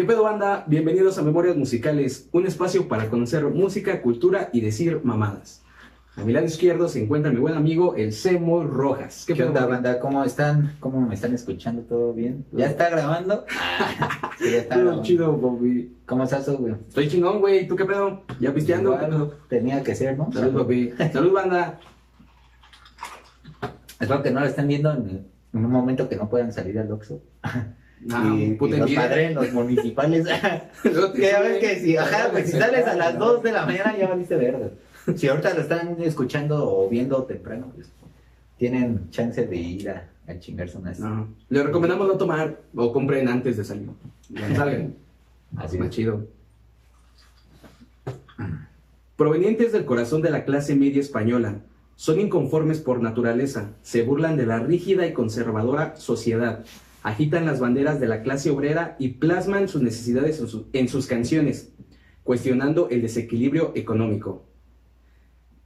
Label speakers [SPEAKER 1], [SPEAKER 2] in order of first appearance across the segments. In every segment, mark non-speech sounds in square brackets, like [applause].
[SPEAKER 1] ¿Qué pedo banda? Bienvenidos a Memorias Musicales, un espacio para conocer música, cultura y decir mamadas. A mi lado izquierdo se encuentra mi buen amigo el Semo Rojas.
[SPEAKER 2] ¿Qué, onda, banda? ¿Cómo están? ¿Cómo me están escuchando? ¿Todo bien? ¿Ya está grabando? [laughs]
[SPEAKER 1] sí, ya está Todo chido, Bobby.
[SPEAKER 2] ¿Cómo estás, güey?
[SPEAKER 1] Estoy chingón, güey. ¿Tú qué pedo? ¿Ya pisteando?
[SPEAKER 2] Igual, tenía que ser, ¿no?
[SPEAKER 1] Salud, Bobby. Salud, banda.
[SPEAKER 2] Espero que no lo estén viendo en, un momento que no puedan salir al Oxxo. [laughs]
[SPEAKER 1] No,
[SPEAKER 2] y,
[SPEAKER 1] puta
[SPEAKER 2] y los municipales. [laughs] [laughs] que ya ves que si, ajá, pues si sales a las 2 de la mañana ya valiste verde. Si ahorita lo están escuchando o viendo temprano, pues tienen chance de ir a, chingarse unas.
[SPEAKER 1] No. Le recomendamos no tomar o compren antes de salir. [laughs] salgan.
[SPEAKER 2] Así
[SPEAKER 1] más chido. Provenientes del corazón de la clase media española, son inconformes por naturaleza, se burlan de la rígida y conservadora sociedad, agitan las banderas de la clase obrera y plasman sus necesidades en, sus canciones, cuestionando el desequilibrio económico.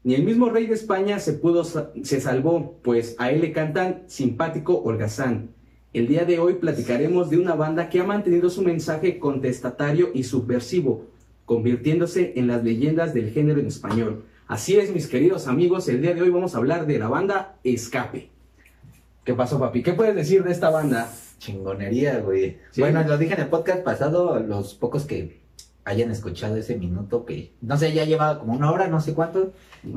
[SPEAKER 1] Ni el mismo rey de España se, pudo, se salvó, pues a él le cantan simpático holgazán. El día de hoy platicaremos de una banda que ha mantenido su mensaje contestatario y subversivo, convirtiéndose en las leyendas del género en español Así es, mis queridos amigos, el día de hoy vamos a hablar de la banda Escape. ¿Qué pasó, papi? ¿Qué puedes decir de esta banda?
[SPEAKER 2] Chingonería, güey. Bueno, lo dije en el podcast pasado, los pocos que hayan escuchado ese minuto que, no sé, ya llevaba como una hora, no sé cuánto,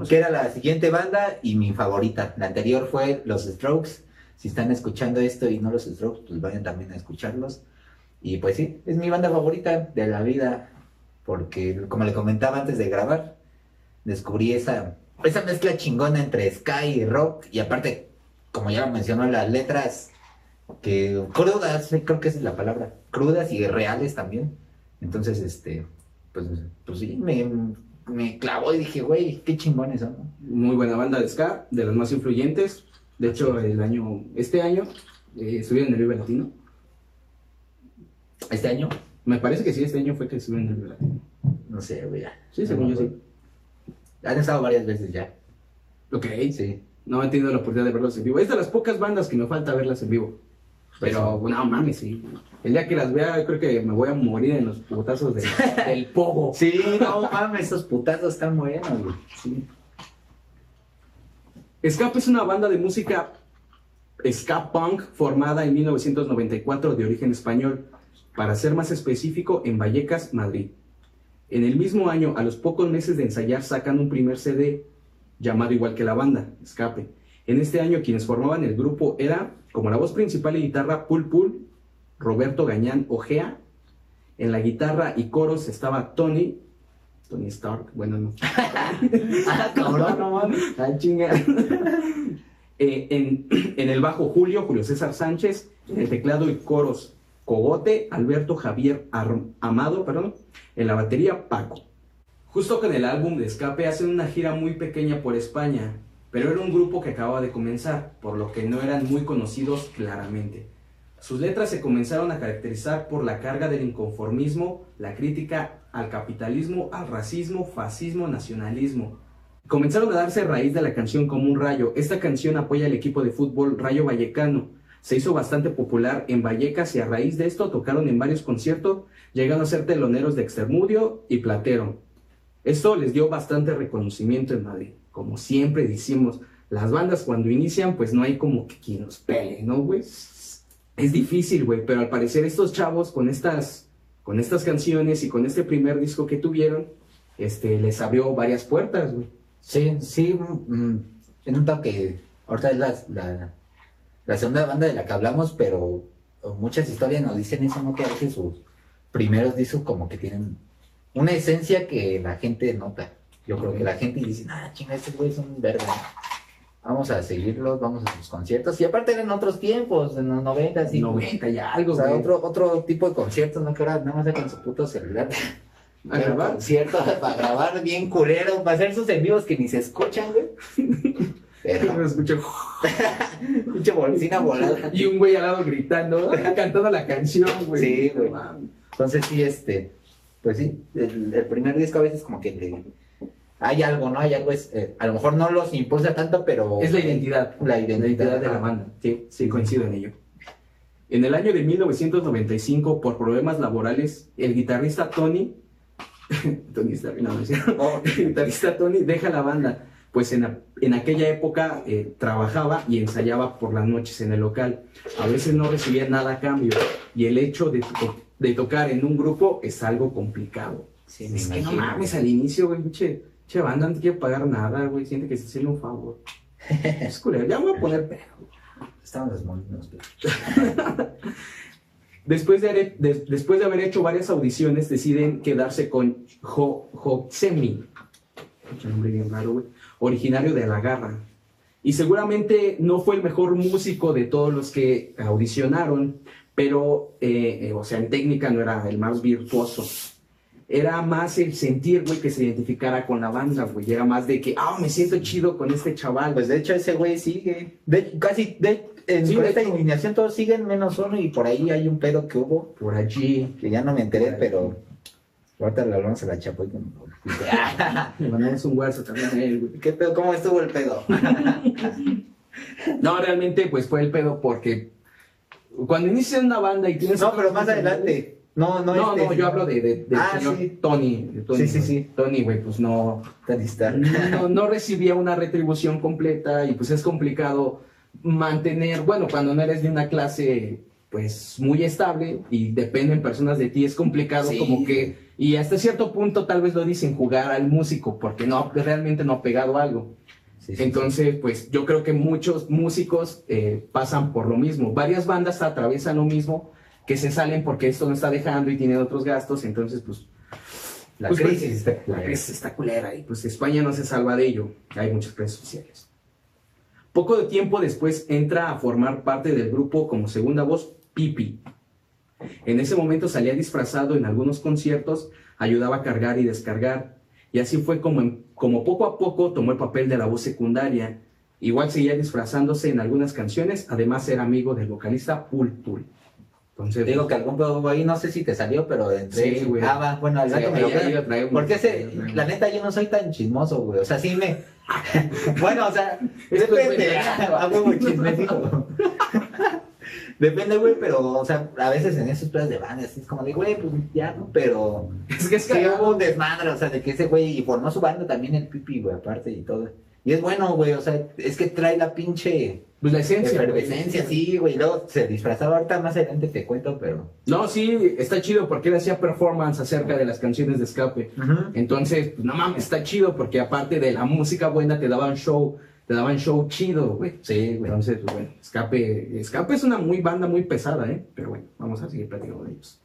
[SPEAKER 2] que era la siguiente banda y mi favorita. La anterior fue Los Strokes. Si están escuchando esto y no Los Strokes, pues vayan también a escucharlos. Y pues sí, es mi banda favorita de la vida, porque como le comentaba antes de grabar, descubrí esa, esa mezcla chingona entre sky y rock y aparte, como ya lo mencionó, las letras que crudas, creo que esa es la palabra, crudas y reales también. Entonces, este, pues, pues sí, me, me clavó y dije, güey, qué chingones son.
[SPEAKER 1] Muy buena banda de ska, de las más influyentes. De hecho, el año, este año, eh, estuvieron en el Vive Latino.
[SPEAKER 2] ¿Este año?
[SPEAKER 1] Me parece que sí, este año fue que estuvieron en el Vive Latino.
[SPEAKER 2] No sé, güey.
[SPEAKER 1] Sí, según yo sí.
[SPEAKER 2] Han estado varias veces ya.
[SPEAKER 1] Ok. Sí. No he tenido la oportunidad de verlos en vivo. Es de las pocas bandas que me falta verlas en vivo. Pues Pero, no mames, sí. El día que las vea, creo que me voy a morir en los putazos [laughs] del pogo.
[SPEAKER 2] Sí, no mames, esos putazos están buenos, güey. Sí.
[SPEAKER 1] Escape es una banda de música ska punk formada en 1994 de origen español, para ser más específico, en Vallecas, Madrid. En el mismo año, a los pocos meses de ensayar, sacan un primer CD llamado igual que la banda, Escape. En este año quienes formaban el grupo era, como la voz principal y guitarra, Pul Pul, Roberto Gañán Ojea. En la guitarra y coros estaba Tony, Tony Stark, bueno, no. [laughs]
[SPEAKER 2] ah, cabrón, no. [laughs]
[SPEAKER 1] Ah, chinga. Eh, en, [clears throat] en, el bajo Julio, Julio César Sánchez. En el teclado y coros Cogote, Alberto Javier Amado, perdón en la batería Paco. Justo con el álbum de Escape hacen una gira muy pequeña por España, pero era un grupo que acababa de comenzar, por lo que no eran muy conocidos claramente. Sus letras se comenzaron a caracterizar por la carga del inconformismo, la crítica al capitalismo, al racismo, fascismo, nacionalismo. Comenzaron a darse raíz de la canción Como un Rayo. Esta canción apoya al equipo de fútbol Rayo Vallecano, se hizo bastante popular en Vallecas y a raíz de esto tocaron en varios conciertos, llegando a ser teloneros de Extermudio y Platero. Esto les dio bastante reconocimiento en Madrid. Como siempre decimos, las bandas cuando inician, pues no hay como que quien los pele, ¿no, güey? Es difícil, güey, pero al parecer estos chavos con estas, con estas canciones y con este primer disco que tuvieron, este, les abrió varias puertas, güey.
[SPEAKER 2] Sí, sí, mm, en un toque, ahorita es la, la segunda banda de la que hablamos, pero muchas historias nos dicen eso, ¿no? Que a veces sus primeros discos como que tienen una esencia que la gente nota. Yo creo que la gente dice, ah, chinga, estos güeyes son verga. Vamos a seguirlos, vamos a sus conciertos. Y aparte eran otros tiempos, en los 90
[SPEAKER 1] y 90 ya algo.
[SPEAKER 2] O sea, otro, otro tipo de conciertos, ¿no? Que ahora nada más con su puto celular.
[SPEAKER 1] ¿A grabar?
[SPEAKER 2] Conciertos para grabar bien culero, para hacer sus envíos que ni se escuchan, güey.
[SPEAKER 1] Pero... [laughs] escucho. [laughs]
[SPEAKER 2] Pinche bolsina volada.
[SPEAKER 1] Y un güey al lado gritando, [laughs] cantando la canción, güey.
[SPEAKER 2] Sí, güey. Entonces sí, este, pues sí, el, primer disco a veces como que hay algo, ¿no? Hay algo, es, eh, a lo mejor no los impulsa tanto, pero...
[SPEAKER 1] Es la identidad.
[SPEAKER 2] La identidad,
[SPEAKER 1] de la banda. Sí, sí, coincido en ello. En el año de 1995, por problemas laborales, el guitarrista Tony, [laughs] Tony está no, no, oh. [laughs] el guitarrista Tony deja la banda, pues en, en aquella época eh, trabajaba y ensayaba por las noches en el local. A veces no recibía nada a cambio y el hecho de, de tocar en un grupo es algo complicado. es que no mames, al inicio, güey, che, che, banda no quiere pagar nada, güey, siente que se hace un favor. [laughs] es culero, ya me voy a poner pedo.
[SPEAKER 2] Estaban desmolinos. [laughs]
[SPEAKER 1] después, de, después de haber hecho varias audiciones, deciden quedarse con Jo, nombre bien raro, originario de La Garra. Y seguramente no fue el mejor músico de todos los que audicionaron, pero, eh, eh, o sea, en técnica no era el más virtuoso. Era más el sentir, güey, que se identificara con la banda, güey. Era más de que, ah, me siento chido con este chaval.
[SPEAKER 2] Pues de hecho ese güey sigue. De, casi, de, en sí, esta alineación todos siguen menos uno y por ahí hay un pedo que hubo.
[SPEAKER 1] Por allí.
[SPEAKER 2] Que ya no me enteré, pero ahorita le hablamos a la chapa y [laughs]
[SPEAKER 1] Le mandamos un hueso también a él,
[SPEAKER 2] ¿Qué pedo? ¿Cómo estuvo el pedo? [laughs]
[SPEAKER 1] no, realmente pues fue el pedo porque cuando inicias una banda y tienes...
[SPEAKER 2] No, pero más adelante. No, no,
[SPEAKER 1] no, este, no, yo hablo de, de,
[SPEAKER 2] ah,
[SPEAKER 1] señor Tony,
[SPEAKER 2] Sí, sí, sí.
[SPEAKER 1] Tony, güey, pues no, no, no recibía una retribución completa y pues es complicado mantener, bueno, cuando no eres de una clase pues muy estable y dependen personas de ti, es complicado como que, y hasta cierto punto tal vez lo dicen jugar al músico, porque no, realmente no ha pegado algo. Entonces, pues yo creo que muchos músicos eh, pasan por lo mismo. Varias bandas atraviesan lo mismo, que se salen porque esto no está dejando y tienen otros gastos, entonces pues... La, pues, crisis, está, la crisis está culera y pues España no se salva de ello. Hay muchas redes sociales. Poco de tiempo después entra a formar parte del grupo como segunda voz Pipi. En ese momento salía disfrazado en algunos conciertos, ayudaba a cargar y descargar, y así fue como, como poco a poco tomó el papel de la voz secundaria. Igual seguía disfrazándose en algunas canciones, además era amigo del vocalista Pul Pul.
[SPEAKER 2] Entonces, digo que algún pedo ahí, no sé si te salió, pero entre. Sí, güey. Ah, bueno, al rato me lo Porque ese, la neta, yo no soy tan chismoso, güey. O sea, sí me. [laughs] bueno, o sea, [laughs] depende. Hago [laughs] muy chismecito. Depende, güey, pero, o sea, a veces en esos planes de bandas es como de, güey, pues ya, ¿no? Pero. Es que es que. hubo un desmadre, o sea, de que ese güey, y formó su banda también el pipi, güey, aparte y todo. Y es bueno, güey, o sea, es que trae la pinche
[SPEAKER 1] pues la esencia.
[SPEAKER 2] Efervescencia, sí, güey. Luego se disfrazaba ahorita más adelante te cuento, pero.
[SPEAKER 1] No, sí, está chido porque él hacía performance acerca de las canciones de escape. Entonces, pues no mames, está chido porque aparte de la música buena te daban show, te daban show chido, güey. Sí, güey. Entonces, pues bueno, escape, escape es una muy banda muy pesada, ¿eh? Pero bueno, vamos a seguir platicando de ellos.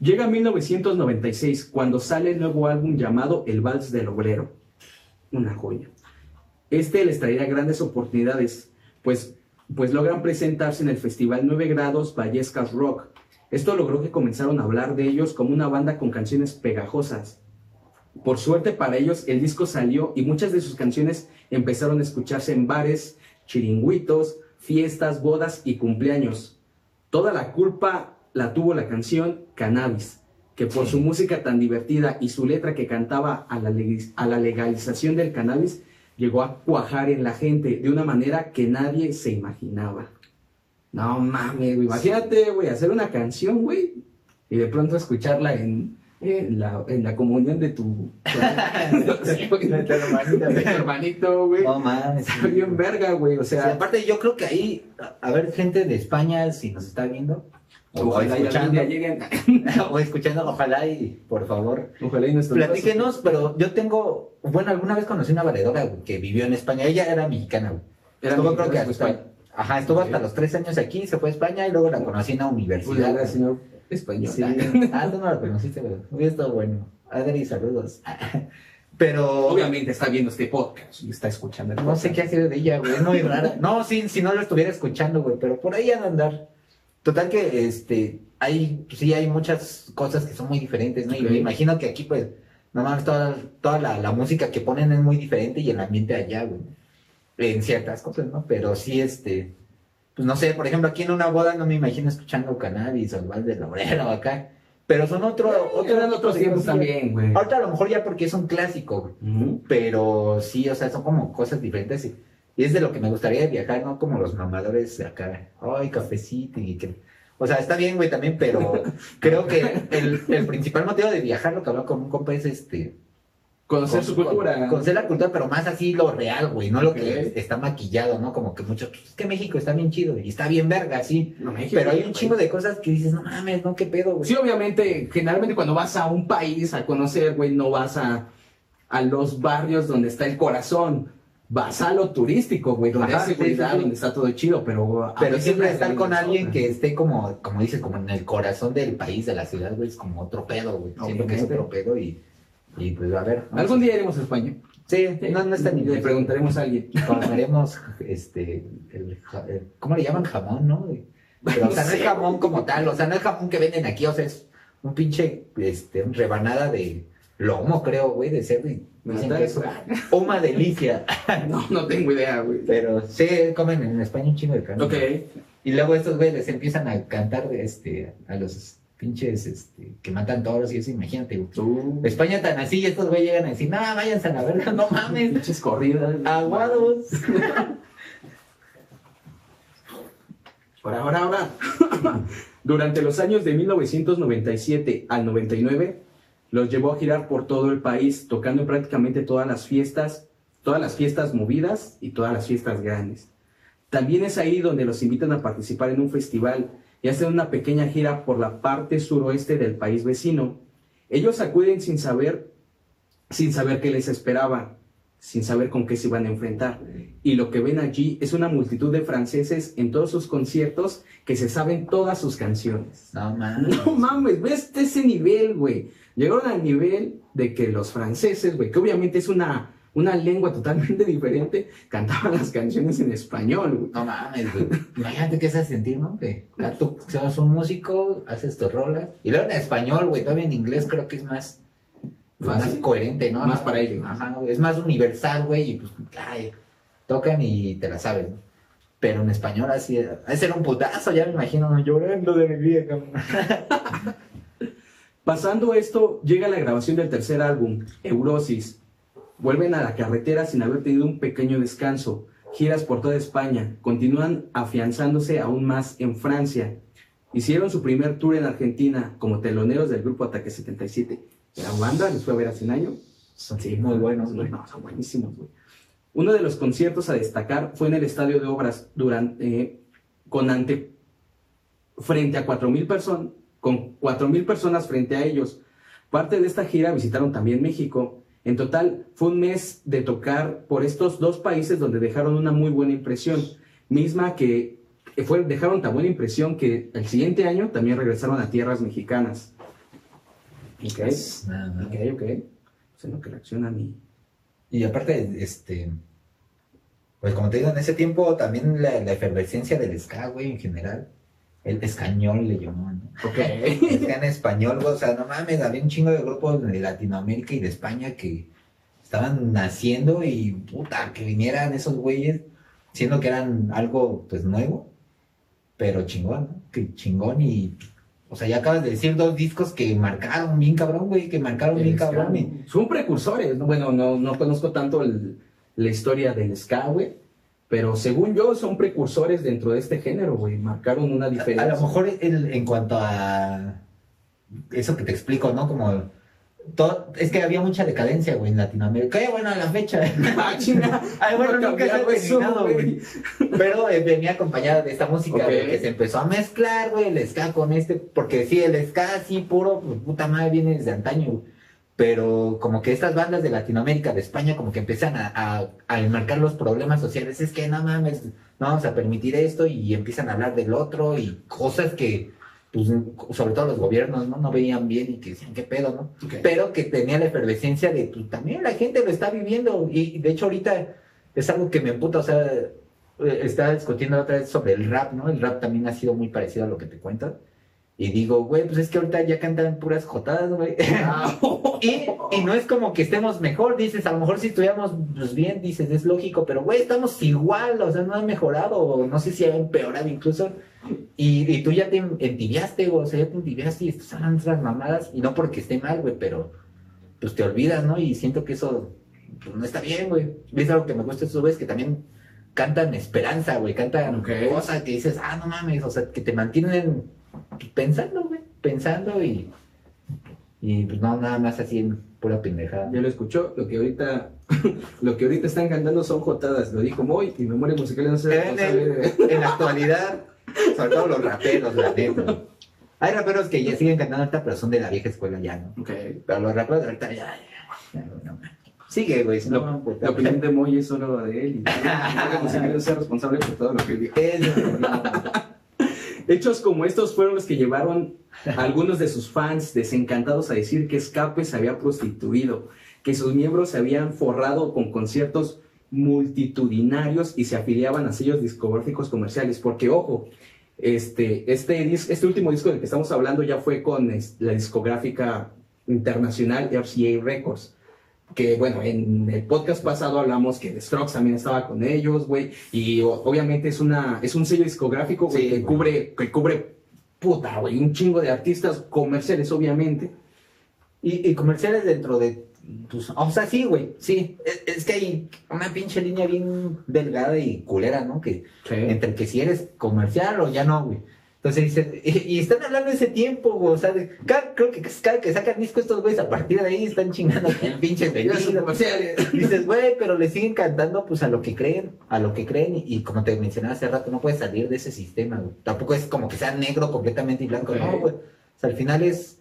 [SPEAKER 1] Llega 1996 cuando sale el nuevo álbum llamado El Vals del Obrero. Una joya. Este les traerá grandes oportunidades pues, pues logran presentarse en el Festival 9 Grados Vallescas Rock. Esto logró que comenzaron a hablar de ellos como una banda con canciones pegajosas. Por suerte para ellos, el disco salió y muchas de sus canciones empezaron a escucharse en bares, chiringuitos, fiestas, bodas y cumpleaños. Toda la culpa la tuvo la canción Cannabis, que por su música tan divertida y su letra que cantaba a la, a la legalización del cannabis, llegó a cuajar en la gente de una manera que nadie se imaginaba. No mames, güey. Imagínate, güey, hacer una canción, güey, y de pronto escucharla en, en, la, en la comunión de tu, [laughs] de tu hermanito, güey. No mames. Está bien verga, güey. O sea.
[SPEAKER 2] aparte, yo creo que ahí, a ver, gente de España, si nos está viendo, o, escuchando, lleguen. [laughs] o escuchando, ojalá y por favor.
[SPEAKER 1] Ojalá y
[SPEAKER 2] Platíquenos, pero yo tengo, bueno, alguna vez conocí una valedora que vivió en España. Ella era mexicana, güey. Estuvo creo que hasta, Ajá, estuvo hasta los tres años aquí, se fue a España y luego la conocí en la universidad.
[SPEAKER 1] Pues señor español. Sí. [laughs]
[SPEAKER 2] ah, tú no la conociste, pero hubiera estado bueno. Adri, saludos. [laughs] Pero.
[SPEAKER 1] Obviamente está viendo este podcast y está escuchando.
[SPEAKER 2] no sé qué ha sido de ella, güey. No, rara. No, sí, si no lo estuviera escuchando, güey. Pero por ahí han de andar. Total que, este, hay, pues sí hay muchas cosas que son muy diferentes, ¿no? Y me imagino que aquí, pues, nomás toda, toda la, la, música que ponen es muy diferente y el ambiente allá, güey. En ciertas cosas, ¿no? Pero sí, este, pues no sé, por ejemplo, aquí en una boda no me imagino escuchando cannabis o el Val del Obrero acá. Pero son otro,
[SPEAKER 1] otro, otros tiempos también, güey.
[SPEAKER 2] Ahorita a lo mejor ya porque es un clásico, güey. Pero sí, o sea, son como cosas diferentes. Y es de lo que me gustaría viajar, ¿no? Como los mamadores de acá. Ay, cafecito y que... O sea, está bien, güey, también, pero [laughs] creo que el, el principal motivo de viajar, lo que hablaba con un compa, es este.
[SPEAKER 1] Conocer su cultura.
[SPEAKER 2] Conocer la cultura, pero más así lo real, güey, no lo que está maquillado, ¿no? Como que muchos, pues, es que México está bien chido y está bien verga, sí.
[SPEAKER 1] No, México,
[SPEAKER 2] pero hay un chingo de cosas que dices, no mames, no, qué pedo, güey.
[SPEAKER 1] Sí, obviamente, generalmente cuando vas a un país a conocer, güey, no vas a, a los barrios donde está el corazón. Vas a lo turístico, güey, donde
[SPEAKER 2] Ajá,
[SPEAKER 1] seguridad,
[SPEAKER 2] sí, sí, sí.
[SPEAKER 1] donde está todo chido, pero...
[SPEAKER 2] Pero siempre estar con alguien que esté como, como dices, como en el corazón del país, de la ciudad, güey, es como otro pedo, güey. Siento que es otro pedo y, y pues a ver.
[SPEAKER 1] Algún día iremos a España.
[SPEAKER 2] Sí, no, no está ni
[SPEAKER 1] Le preguntaremos a alguien.
[SPEAKER 2] Comeremos, este, el, ¿cómo le llaman? Jamón, ¿no? Pero, o sea, no es jamón como tal, o sea, no es jamón que venden aquí, o sea, es un pinche, este, rebanada de lomo, creo, güey, de cerdo y es una [laughs] delicia. [laughs]
[SPEAKER 1] No, no tengo idea, güey.
[SPEAKER 2] Pero sí, comen en España un chingo de carne.
[SPEAKER 1] Ok.
[SPEAKER 2] Y luego estos güeyes les empiezan a cantar, este, a los pinches, este, que matan toros y eso, imagínate, güey. España tan así y estos güeyes llegan a decir, no, váyanse a la verga, no mames, [laughs]
[SPEAKER 1] Pinches corridas.
[SPEAKER 2] aguados.
[SPEAKER 1] Ahora, ahora, ahora. Durante los años de 1997 al 99, los llevó a girar por todo el país, tocando en prácticamente todas las fiestas, todas las fiestas movidas y todas las fiestas grandes. También es ahí donde los invitan a participar en un festival y hacen una pequeña gira por la parte suroeste del país vecino. Ellos acuden sin saber, sin saber qué les esperaba, sin saber con qué se iban a enfrentar. Y lo que ven allí es una multitud de franceses en todos sus conciertos que se saben todas sus canciones.
[SPEAKER 2] No mames.
[SPEAKER 1] No mames, ves ese nivel, güey. Llegaron al nivel de que los franceses, güey, que obviamente es una, una lengua totalmente [laughs] diferente, cantaban las canciones en español, güey.
[SPEAKER 2] No mames, güey. Imagínate qué se sentir, ¿no? Que tú seas un músico, haces tus rolas. Y luego en español, güey, todavía en inglés creo que es más, más coherente, ¿no?
[SPEAKER 1] Más para ellos.
[SPEAKER 2] Ajá, es más universal, güey, y pues, ay, tocan y te la sabes, ¿no? Pero en español así, ese era un putazo, ya me imagino llorando de mi vida, cabrón. [laughs]
[SPEAKER 1] Pasando esto, llega la grabación del tercer álbum, Eurosis. Vuelven a la carretera sin haber tenido un pequeño descanso. Giras por toda España. Continúan afianzándose aún más en Francia. Hicieron su primer tour en Argentina como teloneros del grupo Ataque 77. La banda les fue a ver hace un año.
[SPEAKER 2] Sí, muy buenos, güey.
[SPEAKER 1] No, son buenísimos, güey. Uno de los conciertos a destacar fue en el Estadio de Obras durante, eh, con ante, frente a 4.000 personas, con 4.000 personas frente a ellos. Parte de esta gira visitaron también México. En total fue un mes de tocar por estos dos países donde dejaron una muy buena impresión, misma que fue, dejaron tan buena impresión que el siguiente año también regresaron a tierras mexicanas. Ok,
[SPEAKER 2] Nada más.
[SPEAKER 1] ok, ok. Pues en lo que reacciona mi...
[SPEAKER 2] Y aparte, este, pues como te digo, en ese tiempo también la, la efervescencia del ska, güey, en general, el escañol le llamaban, ¿no?
[SPEAKER 1] Ok.
[SPEAKER 2] Ska en español, güey, o sea, no mames, había un chingo de grupos de Latinoamérica y de España que estaban naciendo y puta, que vinieran esos güeyes, siendo que eran algo, pues, nuevo, pero chingón, ¿no? Que chingón y, o sea, ya acabas de decir dos discos que marcaron bien cabrón, güey, que marcaron bien
[SPEAKER 1] ska,
[SPEAKER 2] cabrón. y-
[SPEAKER 1] Son precursores, ¿no? bueno, no, no conozco tanto el- la historia del ska, güey, pero según yo son precursores dentro de este género, güey, marcaron una diferencia.
[SPEAKER 2] A lo mejor el- en cuanto a eso que te explico, ¿no? Como todo, es que había mucha decadencia, güey, en Latinoamérica. Qué bueno a la fecha. [laughs]
[SPEAKER 1] Ah, chinga.
[SPEAKER 2] Ay, bueno,
[SPEAKER 1] No
[SPEAKER 2] nunca se ha terminado, güey. Pero eh, venía acompañada de esta música, que se empezó a mezclar, güey, el ska con este, porque sí, el ska así puro, pues, puta madre, viene desde antaño. Pero como que estas bandas de Latinoamérica, de España, como que empiezan a, a, a enmarcar los problemas sociales. Es que no mames, no vamos a permitir esto y empiezan a hablar del otro y cosas que, pues, sobre todo los gobiernos, ¿no? No veían bien y que decían, ¿qué pedo, no? Pero que tenía la efervescencia de, pues también la gente lo está viviendo. Y de hecho ahorita es algo que me emputa, o sea, eh, estaba discutiendo otra vez sobre el rap, ¿no? El rap también ha sido muy parecido a lo que te cuento. Y digo, güey, pues es que ahorita ya cantan puras jotadas, güey.
[SPEAKER 1] Ah, [laughs]
[SPEAKER 2] y, y no es como que estemos mejor, dices, a lo mejor si estuviéramos pues, bien, dices, es lógico, pero güey, estamos igual, o sea, no ha mejorado, no sé si ha empeorado incluso. Y, y tú ya te entibiaste, güey, o sea, ya te entibiaste y estás hablando otras mamadas, y no porque esté mal, güey, pero pues te olvidas, ¿no? Y siento que eso pues, no está bien, güey. ¿Ves algo que me gusta de esos güeyes que también cantan esperanza, güey, cantan cosas que dices, ah, no mames, o sea, que te mantienen pensando, güey, pensando y, y pues no, nada más así en pura pendejada.
[SPEAKER 1] Ya lo escuchó, lo que ahorita, [laughs] lo que ahorita están cantando son jotadas, lo dijo Moy y Memoria Musical no se
[SPEAKER 2] En, el- en la actualidad, sobre todo los raperos, la neta. Hay raperos que ya siguen cantando ahorita, pero son de la vieja escuela ya, ¿no?
[SPEAKER 1] Ok.
[SPEAKER 2] Pero los raperos ahorita ya, ya, ya, no, no. Sigue, güey, no,
[SPEAKER 1] Lo-
[SPEAKER 2] pues,
[SPEAKER 1] La opinión de Moy es solo de él y [laughs] Musical es ser responsable por todo lo que dijo. Hechos como estos fueron los que llevaron a algunos de sus fans desencantados a decir que Escape se había prostituido, que sus miembros se habían forrado con conciertos multitudinarios y se afiliaban a sellos discográficos comerciales. Porque, ojo, este, este, este último disco del que estamos hablando ya fue con la discográfica internacional RCA Records. Que bueno, en el podcast pasado hablamos que The Strokes también estaba con ellos, güey. Y obviamente es una es un sello discográfico güey,
[SPEAKER 2] Sí,
[SPEAKER 1] que cubre que cubre puta, güey, un chingo de artistas comerciales, obviamente.
[SPEAKER 2] Y, y comerciales dentro de tus... O sea, sí, güey, sí. Es, es que hay una pinche línea bien delgada y culera, ¿no? Que entre que si eres comercial o ya no, güey. Entonces dices, y, y están hablando de ese tiempo, güey, o sea, de, cada, creo que cada que sacan disco estos güeyes a partir de ahí están chingando [laughs] el pinche
[SPEAKER 1] comerciales. [laughs]
[SPEAKER 2] Dices, güey, pero le siguen cantando pues a lo que creen, a lo que creen, y, y como te mencionaba hace rato, no puedes salir de ese sistema, güey. Tampoco es como que sea negro completamente y blanco, no, güey. O sea, al final es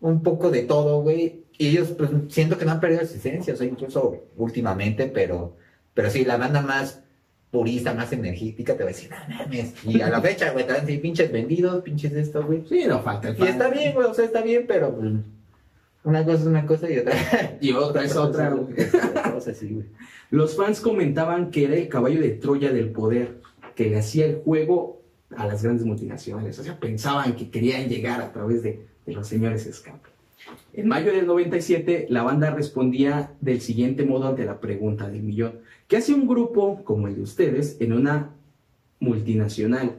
[SPEAKER 2] un poco de todo, güey. Y ellos, pues, siento que no han perdido su esencia, o sea, incluso últimamente, pero, pero sí, la banda más purista, más energética, te va a decir, no mames. Y a la fecha, güey, también sí, pinches vendidos, pinches esto, güey.
[SPEAKER 1] Sí, no falta el
[SPEAKER 2] Y está bien, güey, o sea, está bien, pero pues, una cosa es una cosa y otra. [laughs]
[SPEAKER 1] Y otra es otra, güey. Los fans comentaban que era el caballo de Troya del poder, que le hacía el juego a las grandes multinacionales. O sea, pensaban que querían llegar a través de, de los señores Escape. En mayo del 97, la banda respondía del siguiente modo ante la pregunta del millón. ¿Qué hace un grupo como el de ustedes en una multinacional?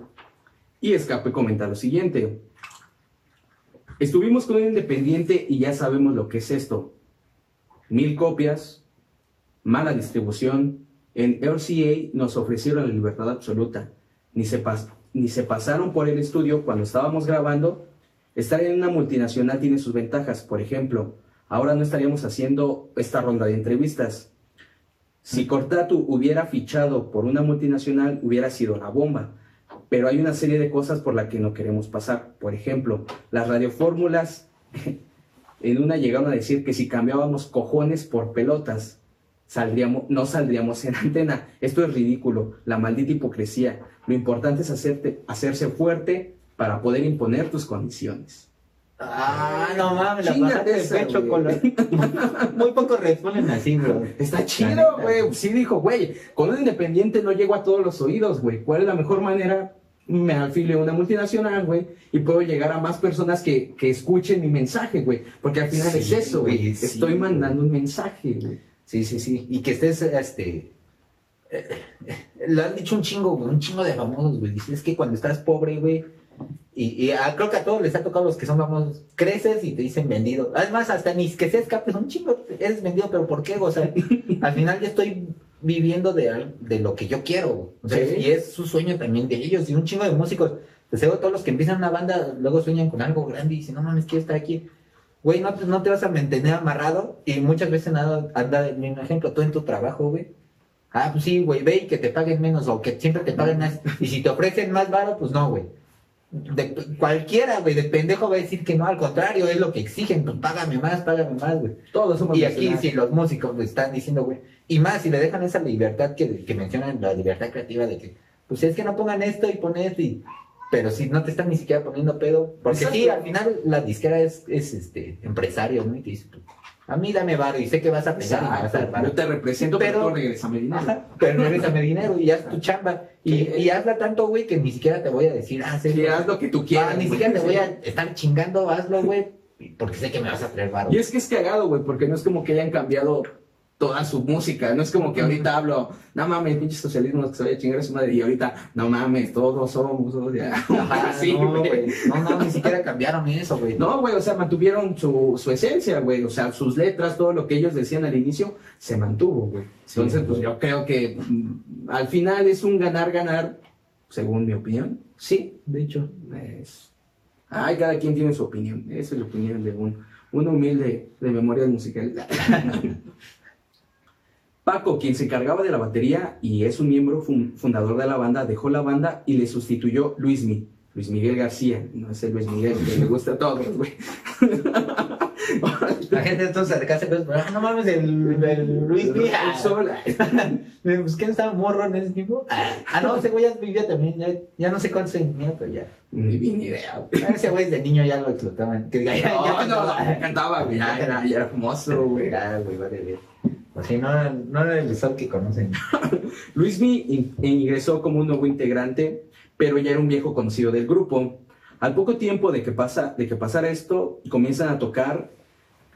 [SPEAKER 1] Y Escape comenta lo siguiente. Estuvimos con un independiente y ya sabemos lo que es esto. Mil copias, mala distribución. En RCA nos ofrecieron la libertad absoluta. Ni se, ni se pasaron por el estudio cuando estábamos grabando. Estar en una multinacional tiene sus ventajas. Por ejemplo, ahora no estaríamos haciendo esta ronda de entrevistas. Si Cortatu hubiera fichado por una multinacional, hubiera sido la bomba. Pero hay una serie de cosas por las que no queremos pasar. Por ejemplo, las radiofórmulas [laughs] en una llegaron a decir que si cambiábamos cojones por pelotas, saldríamos, no saldríamos en antena. Esto es ridículo, la maldita hipocresía. Lo importante es hacerte, hacerse fuerte para poder imponer tus condiciones.
[SPEAKER 2] Ah, no mames, la pasaste de
[SPEAKER 1] esa,
[SPEAKER 2] pecho con la... [laughs] Muy pocos responden así, güey.
[SPEAKER 1] Está chido, güey. Sí dijo, güey, con un independiente no llego a todos los oídos, güey. ¿Cuál es la mejor manera? Me afilio a una multinacional, güey, y puedo llegar a más personas que, que escuchen mi mensaje, güey. Porque al final
[SPEAKER 2] Sí,
[SPEAKER 1] es eso, güey.
[SPEAKER 2] sí,
[SPEAKER 1] Estoy mandando un mensaje, güey.
[SPEAKER 2] Sí, sí, sí. Y que estés, este... eh, eh, Lo han dicho un chingo, güey, un chingo de famosos, güey. Dicen, es que cuando estás pobre, güey, y, y a- creo que a todos les ha tocado los que son famosos, creces y te dicen vendido. Además, hasta ni que se escapes, un chingo, eres vendido, pero ¿por qué? O sea, [laughs] al final ya estoy viviendo de, de lo que yo quiero. O sea,
[SPEAKER 1] Sí.
[SPEAKER 2] y es su sueño también de ellos, y un chingo de músicos. Te seguro todos los que empiezan una banda, luego sueñan con algo grande y dicen, no mames, quiero estar aquí. Güey, no, te- no te vas a mantener amarrado y muchas veces nada, anda mismo ejemplo, tú en tu trabajo, güey. Ah, pues sí, güey, ve y que te paguen menos o que siempre te paguen más. Y si te ofrecen más varo, pues no, güey. De, cualquiera, güey, de pendejo va a decir que no, al contrario, es lo que exigen, pues págame más, págame más, güey.
[SPEAKER 1] Todos somos
[SPEAKER 2] Y aquí si los músicos están diciendo, güey, y más si le dejan esa libertad que, que mencionan, la libertad creativa de que, pues es que no pongan esto y pon esto y... Pero si no te están ni siquiera poniendo pedo, porque sí,
[SPEAKER 1] Exacto.
[SPEAKER 2] al final la disquera es, es este empresario, ¿no? Y te dice, pues, a mí dame varo y sé que vas a pegar y vas a dar.
[SPEAKER 1] Yo te represento, pero,
[SPEAKER 2] Pero-
[SPEAKER 1] tú regrésame dinero.
[SPEAKER 2] Ajá, pero regrésame dinero y haz tu chamba. Y, y hazla tanto, güey, que ni siquiera te voy a decir, ah, sí,
[SPEAKER 1] haz lo que tú quieras.
[SPEAKER 2] ah, ni siquiera te voy a estar chingando, hazlo, güey, porque sé que me vas a traer varo.
[SPEAKER 1] Y es que es cagado, güey, porque no es como que hayan cambiado toda su música. No es como que ahorita hablo, no mames, pinche socialismo que se vaya a chingar a su madre. Y ahorita, no mames, todos somos, todos ya.
[SPEAKER 2] Ajá, [laughs]
[SPEAKER 1] Así,
[SPEAKER 2] no,
[SPEAKER 1] güey.
[SPEAKER 2] No, no, ni siquiera cambiaron eso, güey.
[SPEAKER 1] No, güey, o sea, mantuvieron su, su esencia, güey. O sea, sus letras, todo lo que ellos decían al inicio, se mantuvo, güey.
[SPEAKER 2] Sí,
[SPEAKER 1] Entonces, pues yo creo que mm, al final es un ganar-ganar, según mi opinión.
[SPEAKER 2] Sí, de hecho.
[SPEAKER 1] Es- Ay, cada quien tiene su opinión. Esa es la opinión de un, un humilde de memoria musical. [laughs] Paco, quien se encargaba de la batería y es un miembro fundador de la banda, dejó la banda y le sustituyó Luismi, Luis Miguel García, no es el Luis Miguel que le gusta a todos, güey. [laughs]
[SPEAKER 2] La gente entonces acercarse pues, ah, no mames, el, el Luis Miguel. [laughs] Me busqué estaba morro en ese tiempo. Ah, no, ese güey ya vivía también, ya, ya no sé cuántos años pero ya.
[SPEAKER 1] Ni idea.
[SPEAKER 2] Ah, ese güey de niño ya lo explotaban. Que
[SPEAKER 1] ya, no, ya, no, cantaba, güey, ya, era, ya era famoso, güey. [laughs]
[SPEAKER 2] Ya, güey, vale, bien. Pues sí, no, no era el sol que conocen. [laughs]
[SPEAKER 1] Luismi ingresó como un nuevo integrante, pero ya era un viejo conocido del grupo. Al poco tiempo de que, pasa, de que pasara esto, comienzan a tocar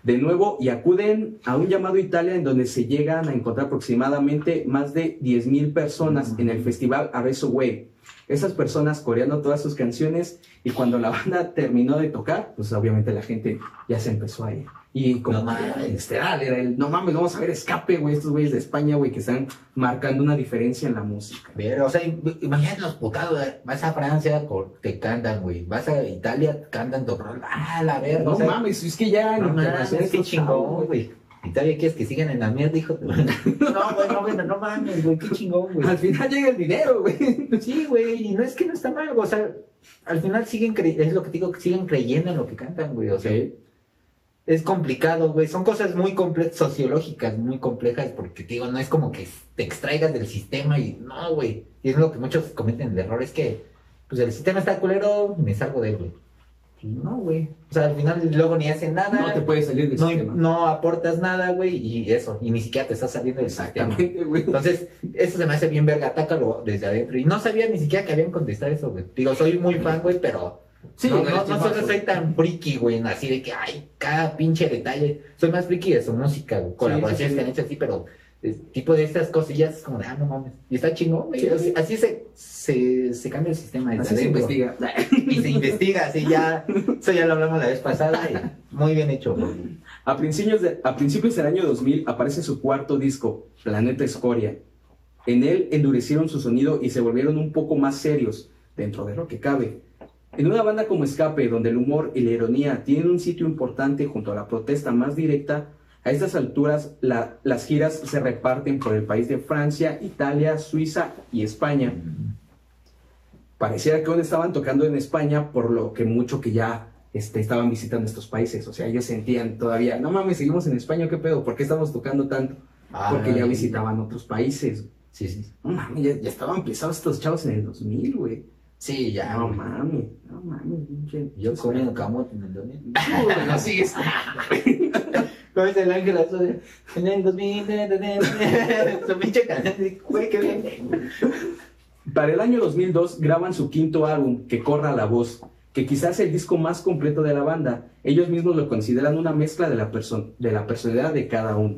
[SPEAKER 1] de nuevo y acuden a un llamado Italia en donde se llegan a encontrar aproximadamente más de 10.000 personas en el festival Arezzo Way. Esas personas coreando todas sus canciones y cuando la banda terminó de tocar, pues obviamente la gente ya se empezó a ir. Y como no era el, no mames, vamos a ver escape, güey, estos güeyes de España, güey, que están marcando una diferencia en la música.
[SPEAKER 2] Pero, o sea, imagínate los putados, vas a Francia, te cantan, güey, vas a Italia, cantan tu ah, la verga.
[SPEAKER 1] No mames, es que ya
[SPEAKER 2] no mames, es que chingón, güey. Italia quieres que sigan en la mierda, hijo. [laughs] no, güey, no, güey, no mames, güey, qué chingón, güey.
[SPEAKER 1] Al final llega el dinero, güey.
[SPEAKER 2] Sí, güey, y no es que no está mal, o sea, al final siguen creyendo, es lo que digo, siguen creyendo en lo que cantan, güey, o sea es complicado, güey. Son cosas muy complejas, sociológicas, muy complejas, porque te digo, no es como que te extraigas del sistema y no, güey. Y es lo que muchos cometen el error, es que, pues el sistema está culero, me salgo de él, güey. No, güey. O sea, al final luego ni hacen nada.
[SPEAKER 1] No te puedes salir del
[SPEAKER 2] no,
[SPEAKER 1] sistema.
[SPEAKER 2] No aportas nada, güey, y eso. Y ni siquiera te estás saliendo del sistema. Güey. Entonces, eso se me hace bien verga, atácalo desde adentro. Y no sabía ni siquiera que habían contestado eso, güey. Digo, soy muy fan, güey, pero Sí, no, no, no solo soy tan friki, güey, así de que, ay, cada pinche detalle. Soy más friki de su música, güey, colaboraciones que han hecho así, pero tipo de estas cosillas es como de, ah, no mames. Y está chingón, güey. así, se, se, se, cambia el sistema.
[SPEAKER 1] Así se investiga.
[SPEAKER 2] Y se investiga, así ya. Eso ya lo hablamos la vez pasada. muy bien hecho, güey.
[SPEAKER 1] A principios, de, a principios del año 2000 aparece su cuarto disco, Planeta Escoria. En él endurecieron su sonido y se volvieron un poco más serios, dentro de lo que cabe. En una banda como Escape, donde el humor y la ironía tienen un sitio importante junto a la protesta más directa, a estas alturas las giras se reparten por el país de Francia, Italia, Suiza y España. Pareciera que aún estaban tocando en España, por lo que mucho que ya este, estaban visitando estos países. O sea, ellos sentían todavía, no mames, seguimos en España, ¿qué pedo? ¿Por qué estamos tocando tanto? Porque ya visitaban otros países.
[SPEAKER 2] Sí, sí.
[SPEAKER 1] No mames, ya, ya estaban pisados estos chavos en el 2000, güey.
[SPEAKER 2] Sí, ya.
[SPEAKER 1] No mames, no mames,
[SPEAKER 2] pinche. Yo comiendo camote en el 2000. [laughs]
[SPEAKER 1] No, sigues. [laughs]
[SPEAKER 2] ¿Cómo es el ángel azul? En el 2000, [laughs] su pinche canal, güey, qué bien.
[SPEAKER 1] Para el año 2002 graban su quinto álbum, Que Corra la Voz, que quizás es el disco más completo de la banda. Ellos mismos lo consideran una mezcla de la, de la personalidad de cada uno.